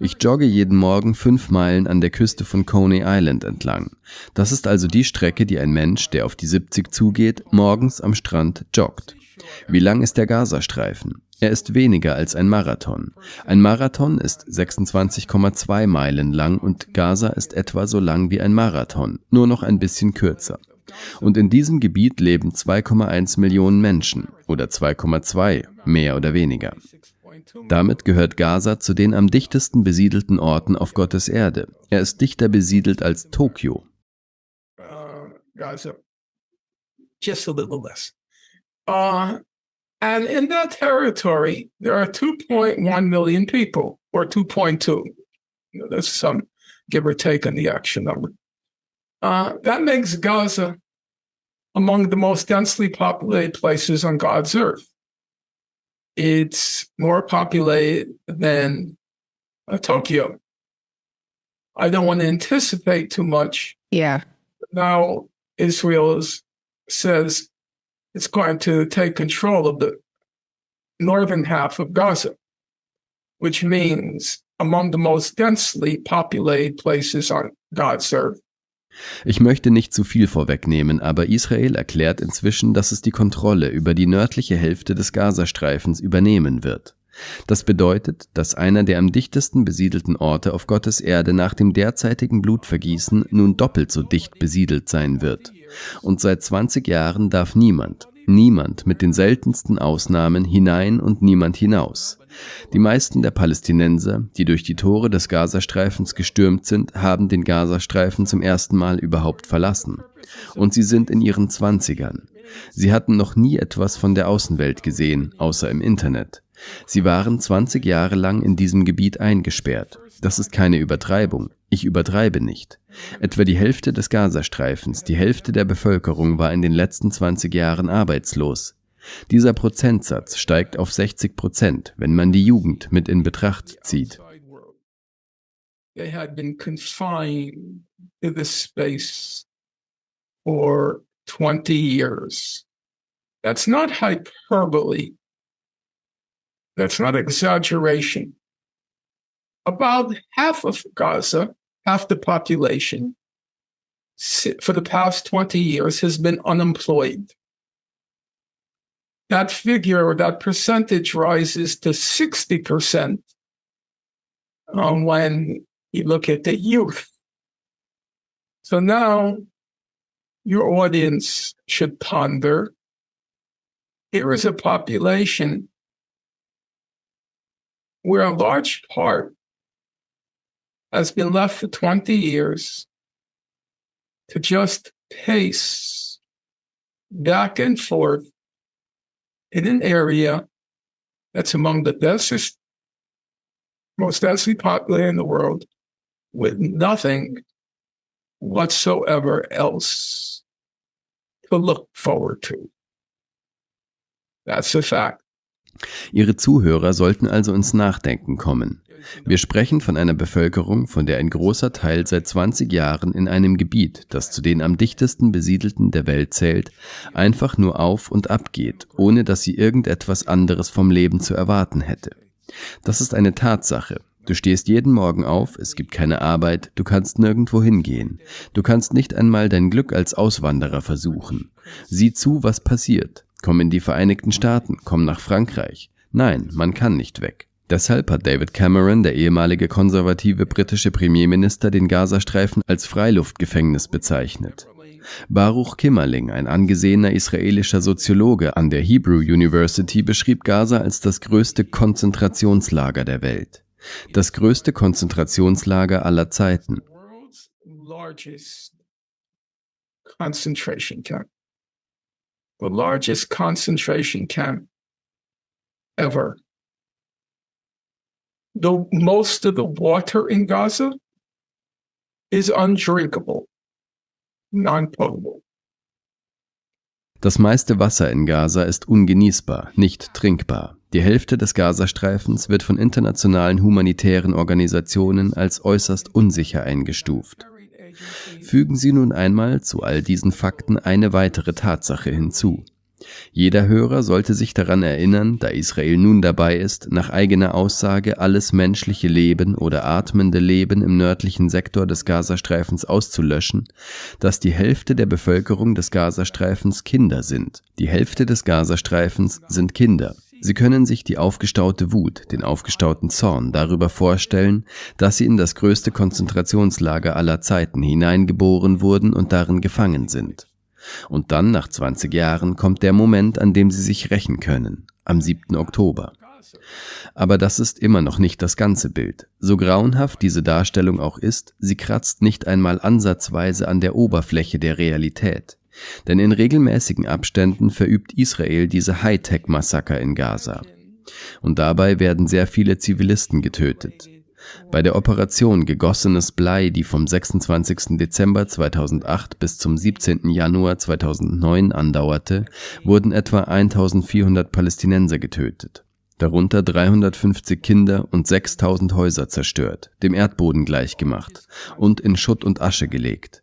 Ich jogge jeden Morgen fünf Meilen an der Küste von Coney Island entlang. Das ist also die Strecke, die ein Mensch, der auf die 70 zugeht, morgens am Strand joggt. Wie lang ist der Gazastreifen? Er ist weniger als ein Marathon. Ein Marathon ist 26,2 Meilen lang und Gaza ist etwa so lang wie ein Marathon, nur noch ein bisschen kürzer. Und in diesem Gebiet leben 2,1 Millionen Menschen oder 2,2 mehr oder weniger. Damit gehört Gaza zu den am dichtesten besiedelten Orten auf Gottes Erde. Er ist dichter besiedelt als Tokio. uh, Gaza, just a little less. Uh, and in that territory, there are 2.1 million people, or 2.2. You know, There's some give or take on the actual number. Uh, that makes Gaza among the most densely populated places on God's earth. It's more populated than uh, Tokyo. I don't want to anticipate too much Yeah. now Israel is, says it's going to take control of the northern half of Gaza, which means among the most densely populated places on God's earth. Ich möchte nicht zu viel vorwegnehmen, aber Israel erklärt inzwischen, dass es die Kontrolle über die nördliche Hälfte des Gazastreifens übernehmen wird. Das bedeutet, dass einer der am dichtesten besiedelten Orte auf Gottes Erde nach dem derzeitigen Blutvergießen nun doppelt so dicht besiedelt sein wird. Und seit 20 Jahren darf niemand, niemand mit den seltensten Ausnahmen hinein und niemand hinaus. Die meisten der Palästinenser, die durch die Tore des Gazastreifens gestürmt sind, haben den Gazastreifen zum ersten Mal überhaupt verlassen. Und sie sind in ihren Zwanzigern. Sie hatten noch nie etwas von der Außenwelt gesehen, außer im Internet. Sie waren 20 Jahre lang in diesem Gebiet eingesperrt. Das ist keine Übertreibung. Ich übertreibe nicht. Etwa die Hälfte des Gazastreifens, die Hälfte der Bevölkerung war in den letzten 20 Jahren arbeitslos. Dieser Prozentsatz steigt auf 60 Prozent, wenn man die Jugend mit in Betracht zieht. They had been confined to this space for 20 years. That's not hyperbole. That's not exaggeration. About half of Gaza, half the population, for the past 20 years has been unemployed. That figure or that percentage rises to 60% um, when you look at the youth. So now your audience should ponder here is a population where a large part has been left for 20 years to just pace back and forth in an area that's among the densest most densely populated in the world with nothing whatsoever else to look forward to. That's a fact. Ihre Zuhörer sollten also ins Nachdenken kommen. Wir sprechen von einer Bevölkerung, von der ein großer Teil seit 20 Jahren in einem Gebiet, das zu den am dichtesten besiedelten der Welt zählt, einfach nur auf und ab geht, ohne dass sie irgendetwas anderes vom Leben zu erwarten hätte. Das ist eine Tatsache. Du stehst jeden Morgen auf, es gibt keine Arbeit, du kannst nirgendwo hingehen. Du kannst nicht einmal dein Glück als Auswanderer versuchen. Sieh zu, was passiert. Komm in die Vereinigten Staaten, komm nach Frankreich. Nein, man kann nicht weg. Deshalb hat David Cameron, der ehemalige konservative britische Premierminister, den Gazastreifen als Freiluftgefängnis bezeichnet. Baruch Kimmerling, ein angesehener israelischer Soziologe an der Hebrew University, beschrieb Gaza als das größte Konzentrationslager der Welt. Das größte Konzentrationslager aller Zeiten. The largest concentration camp ever. The most of the water in Gaza is undrinkable, non-potable. Das meiste Wasser in Gaza ist ungenießbar, nicht trinkbar. Die Hälfte des Gazastreifens wird von internationalen humanitären Organisationen als äußerst unsicher eingestuft. Fügen Sie nun einmal zu all diesen Fakten eine weitere Tatsache hinzu. Jeder Hörer sollte sich daran erinnern, da Israel nun dabei ist, nach eigener Aussage alles menschliche Leben oder atmende Leben im nördlichen Sektor des Gazastreifens auszulöschen, dass die Hälfte der Bevölkerung des Gazastreifens Kinder sind. Die Hälfte des Gazastreifens sind Kinder. Sie können sich die aufgestaute Wut, den aufgestauten Zorn darüber vorstellen, dass sie in das größte Konzentrationslager aller Zeiten hineingeboren wurden und darin gefangen sind. Und dann, nach 20 Jahren, kommt der Moment, an dem sie sich rächen können, am 7. Oktober. Aber das ist immer noch nicht das ganze Bild. So grauenhaft diese Darstellung auch ist, sie kratzt nicht einmal ansatzweise an der Oberfläche der Realität. Denn in regelmäßigen Abständen verübt Israel diese Hightech-Massaker in Gaza. Und dabei werden sehr viele Zivilisten getötet. Bei der Operation Gegossenes Blei, die vom 26. Dezember 2008 bis zum 17. Januar 2009 andauerte, wurden etwa 1400 Palästinenser getötet, darunter 350 Kinder und 6000 Häuser zerstört, dem Erdboden gleichgemacht und in Schutt und Asche gelegt.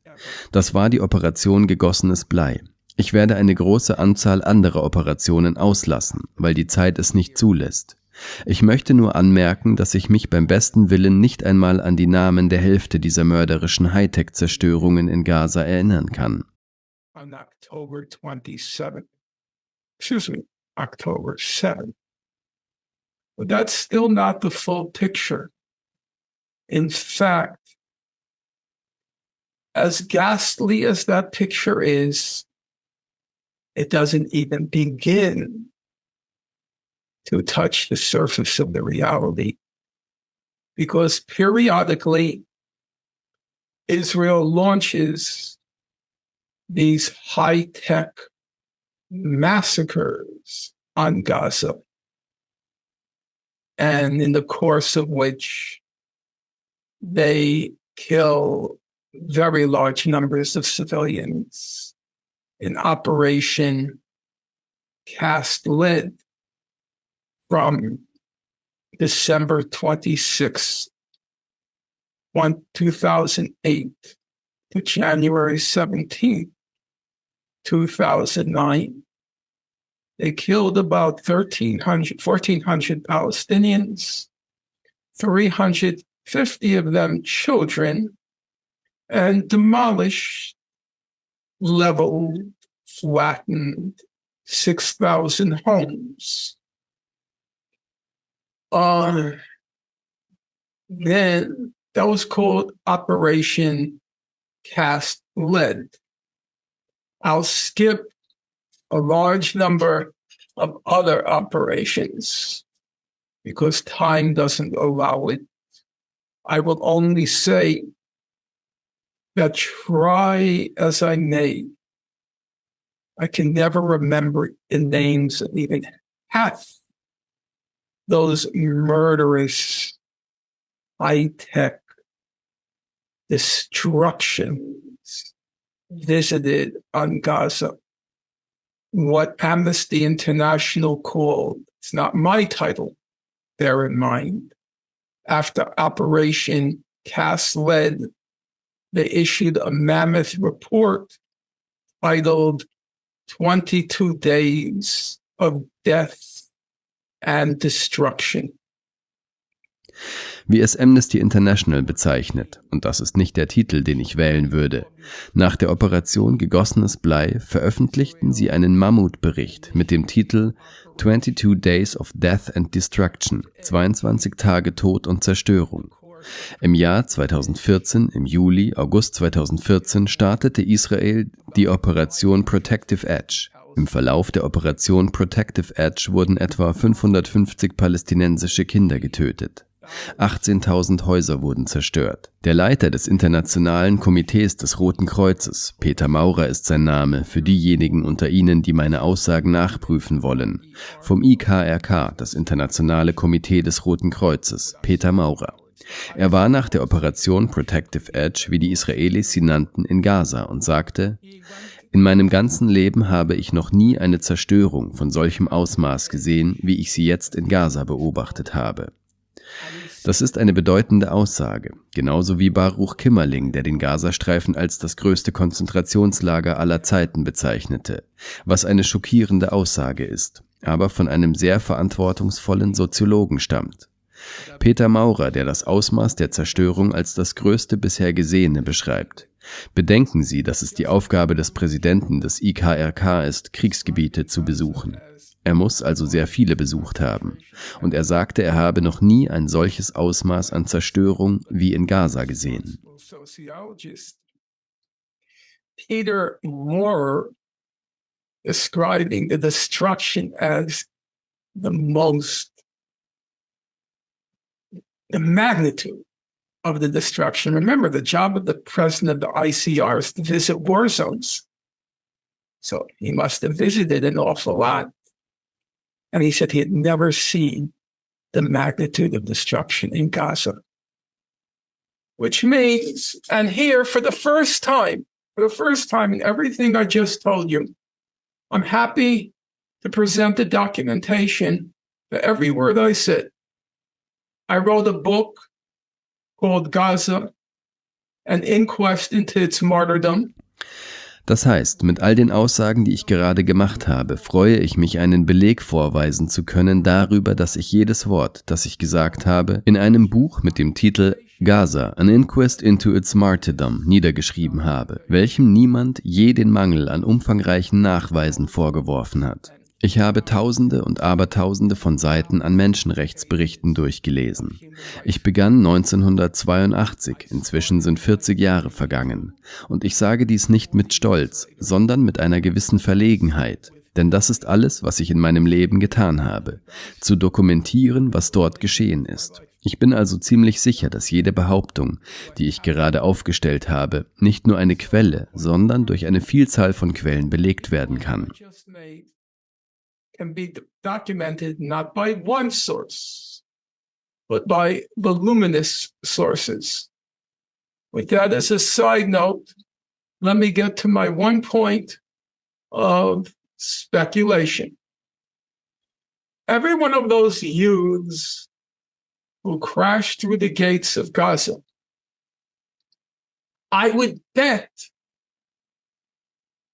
Das war die Operation Gegossenes Blei. Ich werde eine große Anzahl anderer Operationen auslassen, weil die Zeit es nicht zulässt. Ich möchte nur anmerken, dass ich mich beim besten Willen nicht einmal an die Namen der Hälfte dieser mörderischen Hightech-Zerstörungen in Gaza erinnern kann. On October 27, excuse me, October 7. But that's still not the full picture. In fact, as ghastly as that picture is, it doesn't even begin to touch the surface of the reality. Because periodically, Israel launches these high tech massacres on Gaza. And in the course of which they kill very large numbers of civilians in Operation Cast Lid from December 26, 2008 to January 17, 2009. They killed about 1,300, 1,400 Palestinians, 350 of them children, and demolished, leveled, flattened 6,000 homes. Uh, then that was called Operation Cast Lead. I'll skip a large number of other operations because time doesn't allow it. I will only say that try as I may, I can never remember the names of even half those murderous high tech destructions visited on Gaza. What Amnesty International called, it's not my title, bear in mind, after Operation Cast Lead, they issued a mammoth report titled 22 Days of Death and Destruction. wie es Amnesty International bezeichnet, und das ist nicht der Titel, den ich wählen würde. Nach der Operation Gegossenes Blei veröffentlichten sie einen Mammutbericht mit dem Titel 22 Days of Death and Destruction, 22 Tage Tod und Zerstörung. Im Jahr 2014, im Juli, August 2014, startete Israel die Operation Protective Edge. Im Verlauf der Operation Protective Edge wurden etwa 550 palästinensische Kinder getötet. 18.000 Häuser wurden zerstört. Der Leiter des Internationalen Komitees des Roten Kreuzes, Peter Maurer ist sein Name, für diejenigen unter Ihnen, die meine Aussagen nachprüfen wollen. Vom IKRK, das Internationale Komitee des Roten Kreuzes, Peter Maurer. Er war nach der Operation Protective Edge, wie die Israelis sie nannten, in Gaza und sagte, in meinem ganzen Leben habe ich noch nie eine Zerstörung von solchem Ausmaß gesehen, wie ich sie jetzt in Gaza beobachtet habe. Das ist eine bedeutende Aussage, genauso wie Baruch Kimmerling, der den Gazastreifen als das größte Konzentrationslager aller Zeiten bezeichnete, was eine schockierende Aussage ist, aber von einem sehr verantwortungsvollen Soziologen stammt. Peter Maurer, der das Ausmaß der Zerstörung als das größte bisher Gesehene beschreibt. Bedenken Sie, dass es die Aufgabe des Präsidenten des IKRK ist, Kriegsgebiete zu besuchen. Er muss also sehr viele besucht haben. Und er sagte, er habe noch nie ein solches Ausmaß an Zerstörung wie in Gaza gesehen. Peter Moore describing the destruction as the most, the magnitude of the destruction. Remember, the job of the president of the ICR is to visit war zones. So he must have visited an awful lot. And he said he had never seen the magnitude of destruction in Gaza. Which means, and here for the first time, for the first time in everything I just told you, I'm happy to present the documentation for every word I said. I wrote a book called Gaza, an inquest into its martyrdom. Das heißt, mit all den Aussagen, die ich gerade gemacht habe, freue ich mich, einen Beleg vorweisen zu können darüber, dass ich jedes Wort, das ich gesagt habe, in einem Buch mit dem Titel Gaza, An Inquest into its Martyrdom niedergeschrieben habe, welchem niemand je den Mangel an umfangreichen Nachweisen vorgeworfen hat. Ich habe Tausende und Abertausende von Seiten an Menschenrechtsberichten durchgelesen. Ich begann 1982, inzwischen sind 40 Jahre vergangen. Und ich sage dies nicht mit Stolz, sondern mit einer gewissen Verlegenheit. Denn das ist alles, was ich in meinem Leben getan habe, zu dokumentieren, was dort geschehen ist. Ich bin also ziemlich sicher, dass jede Behauptung, die ich gerade aufgestellt habe, nicht nur eine Quelle, sondern durch eine Vielzahl von Quellen belegt werden kann. Can be documented not by one source, but by voluminous sources. With that as a side note, let me get to my one point of speculation. Every one of those youths who crashed through the gates of Gaza, I would bet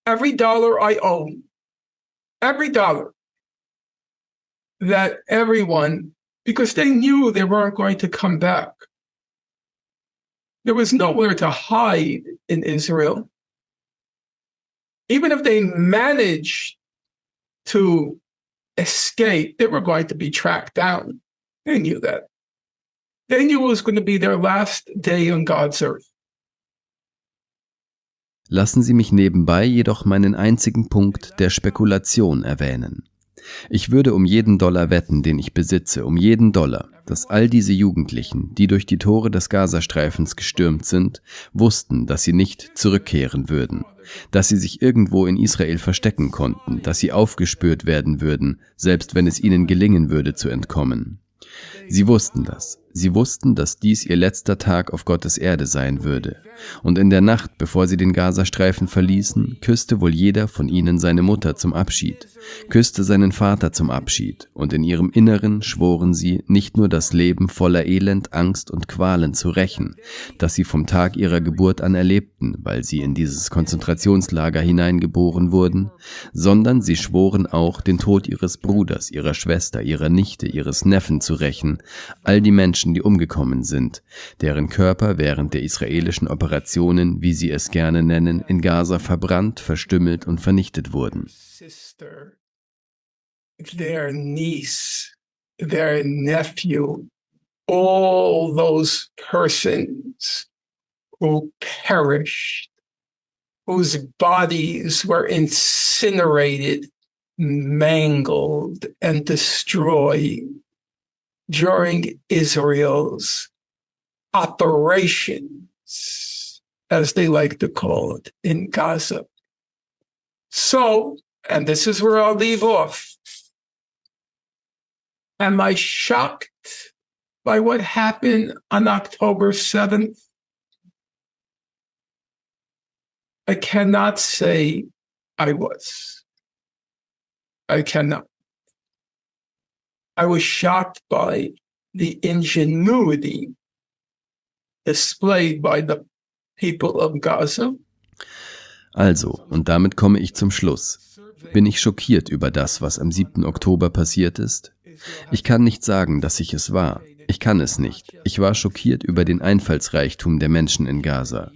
every dollar I own, every dollar that everyone, because they knew they weren't going to come back, there was nowhere to hide in Israel. Even if they managed to escape, they were going to be tracked down. They knew that. They knew it was going to be their last day on God's earth. Lassen Sie mich nebenbei jedoch meinen einzigen Punkt der Spekulation erwähnen. Ich würde um jeden Dollar wetten, den ich besitze, um jeden Dollar, dass all diese Jugendlichen, die durch die Tore des Gazastreifens gestürmt sind, wussten, dass sie nicht zurückkehren würden, dass sie sich irgendwo in Israel verstecken konnten, dass sie aufgespürt werden würden, selbst wenn es ihnen gelingen würde zu entkommen. Sie wussten das. Sie wussten, dass dies ihr letzter Tag auf Gottes Erde sein würde. Und in der Nacht, bevor sie den Gazastreifen verließen, küsste wohl jeder von ihnen seine Mutter zum Abschied, küsste seinen Vater zum Abschied, und in ihrem Inneren schworen sie, nicht nur das Leben voller Elend, Angst und Qualen zu rächen, das sie vom Tag ihrer Geburt an erlebten, weil sie in dieses Konzentrationslager hineingeboren wurden, sondern sie schworen auch, den Tod ihres Bruders, ihrer Schwester, ihrer Nichte, ihres Neffen zu rächen, all die Menschen, Menschen, die umgekommen sind, deren Körper während der israelischen Operationen, wie sie es gerne nennen, in Gaza verbrannt, verstümmelt und vernichtet wurden. Their niece, their nephew, all those persons who perished, whose bodies were incinerated, mangled, and destroyed during Israel's operations, as they like to call it, in Gaza. So, and this is where I'll leave off. Am I shocked by what happened on October 7th? I cannot say I was. I cannot. I was shocked by the ingenuity displayed by the people of Gaza. Also, und damit komme ich zum Schluss. Bin ich schockiert über das, was am 7. Oktober passiert ist? Ich kann nicht sagen, dass ich es war. Ich kann es nicht. Ich war schockiert über den Einfallsreichtum der Menschen in Gaza.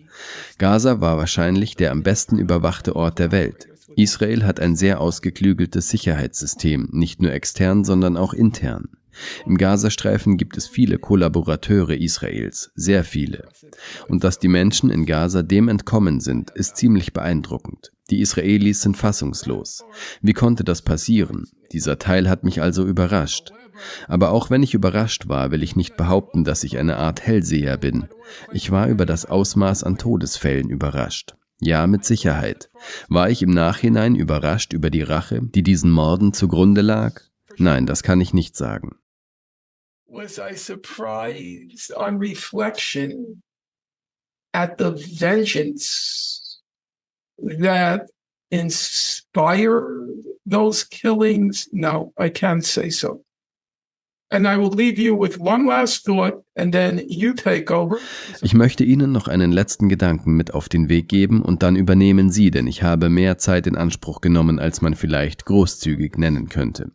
Gaza war wahrscheinlich der am besten überwachte Ort der Welt. Israel hat ein sehr ausgeklügeltes Sicherheitssystem, nicht nur extern, sondern auch intern. Im Gazastreifen gibt es viele Kollaborateure Israels, sehr viele. Und dass die Menschen in Gaza dem entkommen sind, ist ziemlich beeindruckend. Die Israelis sind fassungslos. Wie konnte das passieren? Dieser Teil hat mich also überrascht. Aber auch wenn ich überrascht war, will ich nicht behaupten, dass ich eine Art Hellseher bin. Ich war über das Ausmaß an Todesfällen überrascht. Ja, mit Sicherheit. War ich im Nachhinein überrascht über die Rache, die diesen Morden zugrunde lag? Nein, das kann ich nicht sagen. Was I surprised on reflection at the vengeance that inspired those killings? No, I can't say so. Ich möchte Ihnen noch einen letzten Gedanken mit auf den Weg geben und dann übernehmen Sie, denn ich habe mehr Zeit in Anspruch genommen, als man vielleicht großzügig nennen könnte.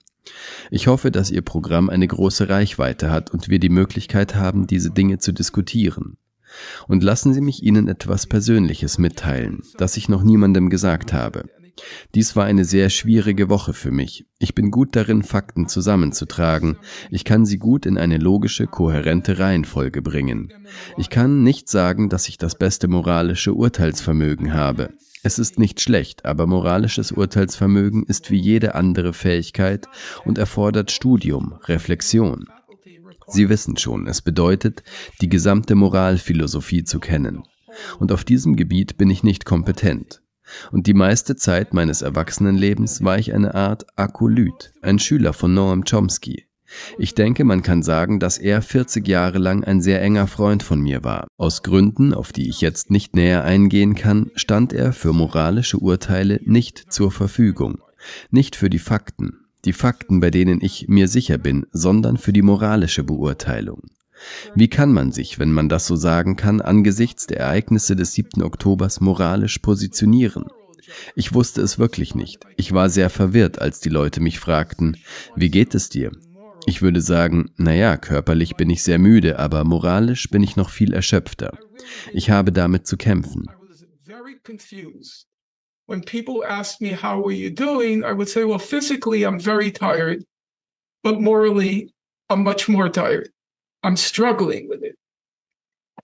Ich hoffe, dass Ihr Programm eine große Reichweite hat und wir die Möglichkeit haben, diese Dinge zu diskutieren. Und lassen Sie mich Ihnen etwas Persönliches mitteilen, das ich noch niemandem gesagt habe. Dies war eine sehr schwierige Woche für mich. Ich bin gut darin, Fakten zusammenzutragen. Ich kann sie gut in eine logische, kohärente Reihenfolge bringen. Ich kann nicht sagen, dass ich das beste moralische Urteilsvermögen habe. Es ist nicht schlecht, aber moralisches Urteilsvermögen ist wie jede andere Fähigkeit und erfordert Studium, Reflexion. Sie wissen schon, es bedeutet, die gesamte Moralphilosophie zu kennen. Und auf diesem Gebiet bin ich nicht kompetent. Und die meiste Zeit meines Erwachsenenlebens war ich eine Art Akolyt, ein Schüler von Noam Chomsky. Ich denke, man kann sagen, dass er 40 Jahre lang ein sehr enger Freund von mir war. Aus Gründen, auf die ich jetzt nicht näher eingehen kann, stand er für moralische Urteile nicht zur Verfügung. Nicht für die Fakten, die Fakten, bei denen ich mir sicher bin, sondern für die moralische Beurteilung. Wie kann man sich, wenn man das so sagen kann, angesichts der Ereignisse des 7. Oktobers moralisch positionieren? Ich wusste es wirklich nicht. Ich war sehr verwirrt, als die Leute mich fragten, wie geht es dir? Ich würde sagen, naja, körperlich bin ich sehr müde, aber moralisch bin ich noch viel erschöpfter. Ich habe damit zu kämpfen. When people ask me, how are you doing? I would say, well, physically, I'm very tired, but morally, I'm much more tired. I'm struggling with it.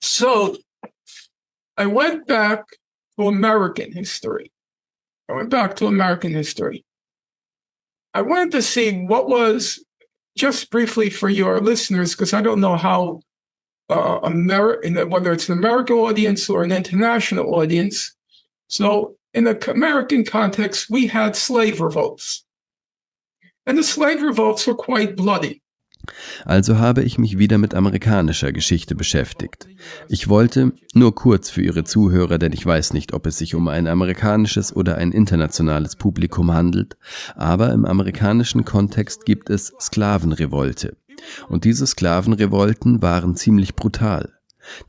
So I went back to American history. I went back to American history. I wanted to see what was, just briefly for your listeners, because I don't know how uh, Ameri- whether it's an American audience or an international audience. So in the American context, we had slave revolts. And the slave revolts were quite bloody. Also habe ich mich wieder mit amerikanischer Geschichte beschäftigt. Ich wollte, nur kurz für Ihre Zuhörer, denn ich weiß nicht, ob es sich um ein amerikanisches oder ein internationales Publikum handelt, aber im amerikanischen Kontext gibt es Sklavenrevolte. Und diese Sklavenrevolten waren ziemlich brutal.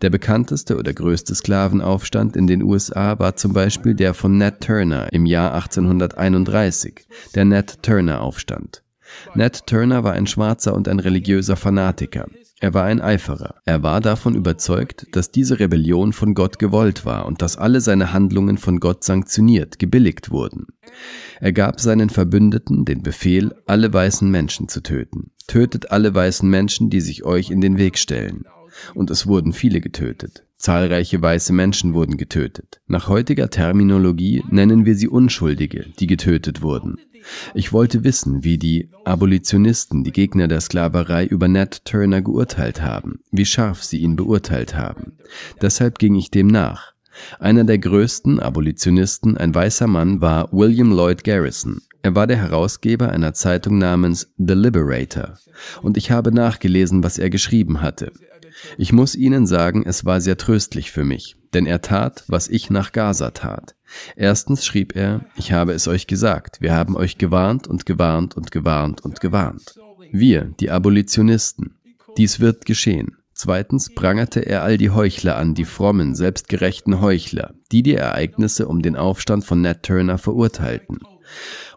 Der bekannteste oder größte Sklavenaufstand in den USA war zum Beispiel der von Nat Turner im Jahr 1831, der Nat Turner Aufstand. Nat Turner war ein Schwarzer und ein religiöser Fanatiker. Er war ein Eiferer. Er war davon überzeugt, dass diese Rebellion von Gott gewollt war und dass alle seine Handlungen von Gott sanktioniert, gebilligt wurden. Er gab seinen Verbündeten den Befehl, alle weißen Menschen zu töten. Tötet alle weißen Menschen, die sich euch in den Weg stellen. Und es wurden viele getötet. Zahlreiche weiße Menschen wurden getötet. Nach heutiger Terminologie nennen wir sie Unschuldige, die getötet wurden. Ich wollte wissen, wie die Abolitionisten, die Gegner der Sklaverei, über Nat Turner geurteilt haben, wie scharf sie ihn beurteilt haben. Deshalb ging ich dem nach. Einer der größten Abolitionisten, ein weißer Mann, war William Lloyd Garrison. Er war der Herausgeber einer Zeitung namens The Liberator, und ich habe nachgelesen, was er geschrieben hatte. Ich muss Ihnen sagen, es war sehr tröstlich für mich, denn er tat, was ich nach Gaza tat. Erstens schrieb er, ich habe es euch gesagt, wir haben euch gewarnt und gewarnt und gewarnt und gewarnt. Wir, die Abolitionisten. Dies wird geschehen. Zweitens prangerte er all die Heuchler an, die frommen, selbstgerechten Heuchler, die die Ereignisse um den Aufstand von Nat Turner verurteilten.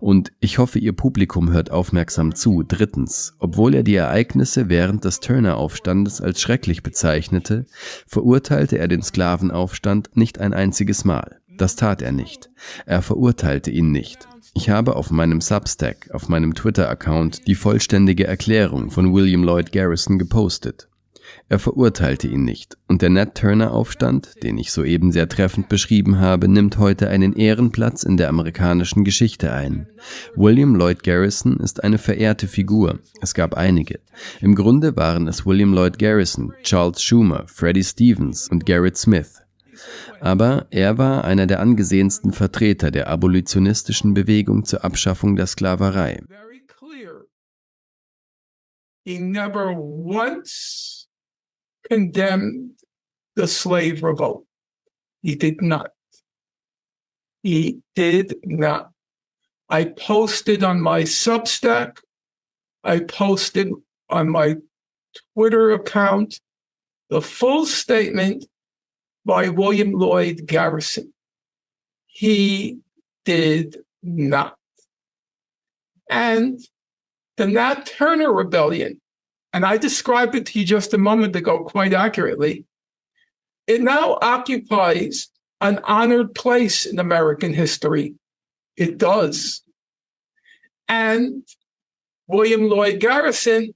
Und ich hoffe, Ihr Publikum hört aufmerksam zu. Drittens, obwohl er die Ereignisse während des Turner-Aufstandes als schrecklich bezeichnete, verurteilte er den Sklavenaufstand nicht ein einziges Mal. Das tat er nicht. Er verurteilte ihn nicht. Ich habe auf meinem Substack, auf meinem Twitter-Account die vollständige Erklärung von William Lloyd Garrison gepostet. Er verurteilte ihn nicht, und der Nat Turner Aufstand, den ich soeben sehr treffend beschrieben habe, nimmt heute einen Ehrenplatz in der amerikanischen Geschichte ein. William Lloyd Garrison ist eine verehrte Figur. Es gab einige. Im Grunde waren es William Lloyd Garrison, Charles Schumer, Freddie Stevens und Garrett Smith. Aber er war einer der angesehensten Vertreter der abolitionistischen Bewegung zur Abschaffung der Sklaverei. He never once condemned the slave revolt. He did not. He did not. I posted on my Substack. I posted on my Twitter account the full statement by William Lloyd Garrison. He did not. And the Nat Turner Rebellion, and I described it to you just a moment ago quite accurately, it now occupies an honored place in American history. It does. And William Lloyd Garrison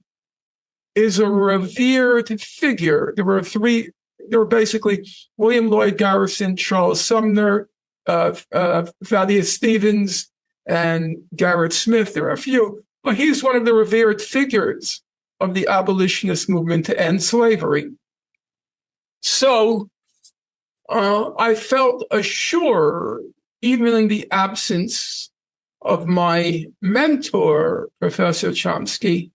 is a revered figure. There were three there were basically William Lloyd Garrison, Charles Sumner, uh, uh, Thaddeus Stevens, and Garrett Smith. There are a few, but he's one of the revered figures of the abolitionist movement to end slavery. So uh, I felt assured, even in the absence mentor.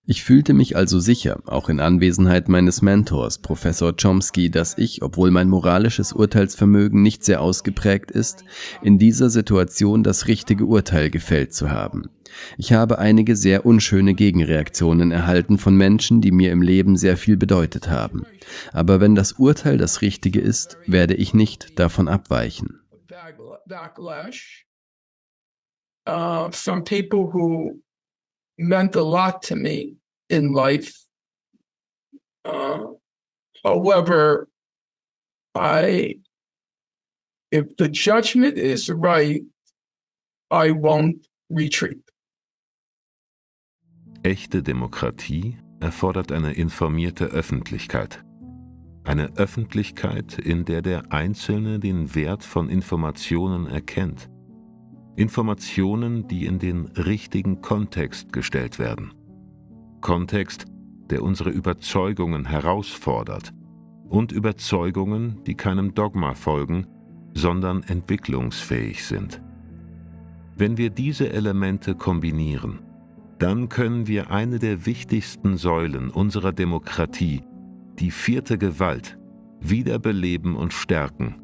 Ich fühlte mich also sicher, auch in Anwesenheit meines Mentors, Professor Chomsky, dass ich, obwohl mein moralisches Urteilsvermögen nicht sehr ausgeprägt ist, in dieser Situation das richtige Urteil gefällt zu haben. Ich habe einige sehr unschöne Gegenreaktionen erhalten von Menschen, die mir im Leben sehr viel bedeutet haben. Aber wenn das Urteil das Richtige ist, werde ich nicht davon abweichen. Backlash uh, from people who meant a lot to me in life. Uh, however, I, if the judgment is right, I won't retreat. Echte Demokratie erfordert eine informierte Öffentlichkeit. Eine Öffentlichkeit, in der der Einzelne den Wert von Informationen erkennt Informationen, die in den richtigen Kontext gestellt werden. Kontext, der unsere Überzeugungen herausfordert und Überzeugungen, die keinem Dogma folgen, sondern entwicklungsfähig sind. Wenn wir diese Elemente kombinieren, dann können wir eine der wichtigsten Säulen unserer Demokratie, die vierte Gewalt, wiederbeleben und stärken,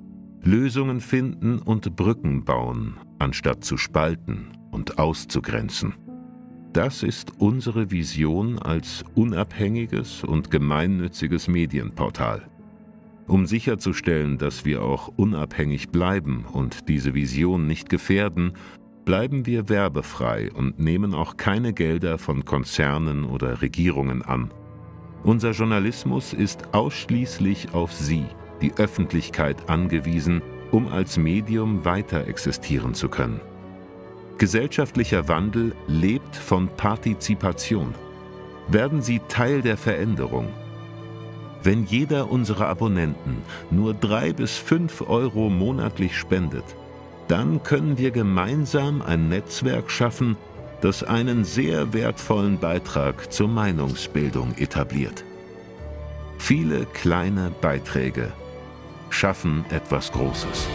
Lösungen finden und Brücken bauen, anstatt zu spalten und auszugrenzen. Das ist unsere Vision als unabhängiges und gemeinnütziges Medienportal. Um sicherzustellen, dass wir auch unabhängig bleiben und diese Vision nicht gefährden, bleiben wir werbefrei und nehmen auch keine Gelder von Konzernen oder Regierungen an. Unser Journalismus ist ausschließlich auf Sie, die Öffentlichkeit, angewiesen, um als Medium weiter existieren zu können. Gesellschaftlicher Wandel lebt von Partizipation. Werden Sie Teil der Veränderung. Wenn jeder unserer Abonnenten nur drei bis fünf Euro monatlich spendet, dann können wir gemeinsam ein Netzwerk schaffen, das einen sehr wertvollen Beitrag zur Meinungsbildung etabliert. Viele kleine Beiträge schaffen etwas Großes.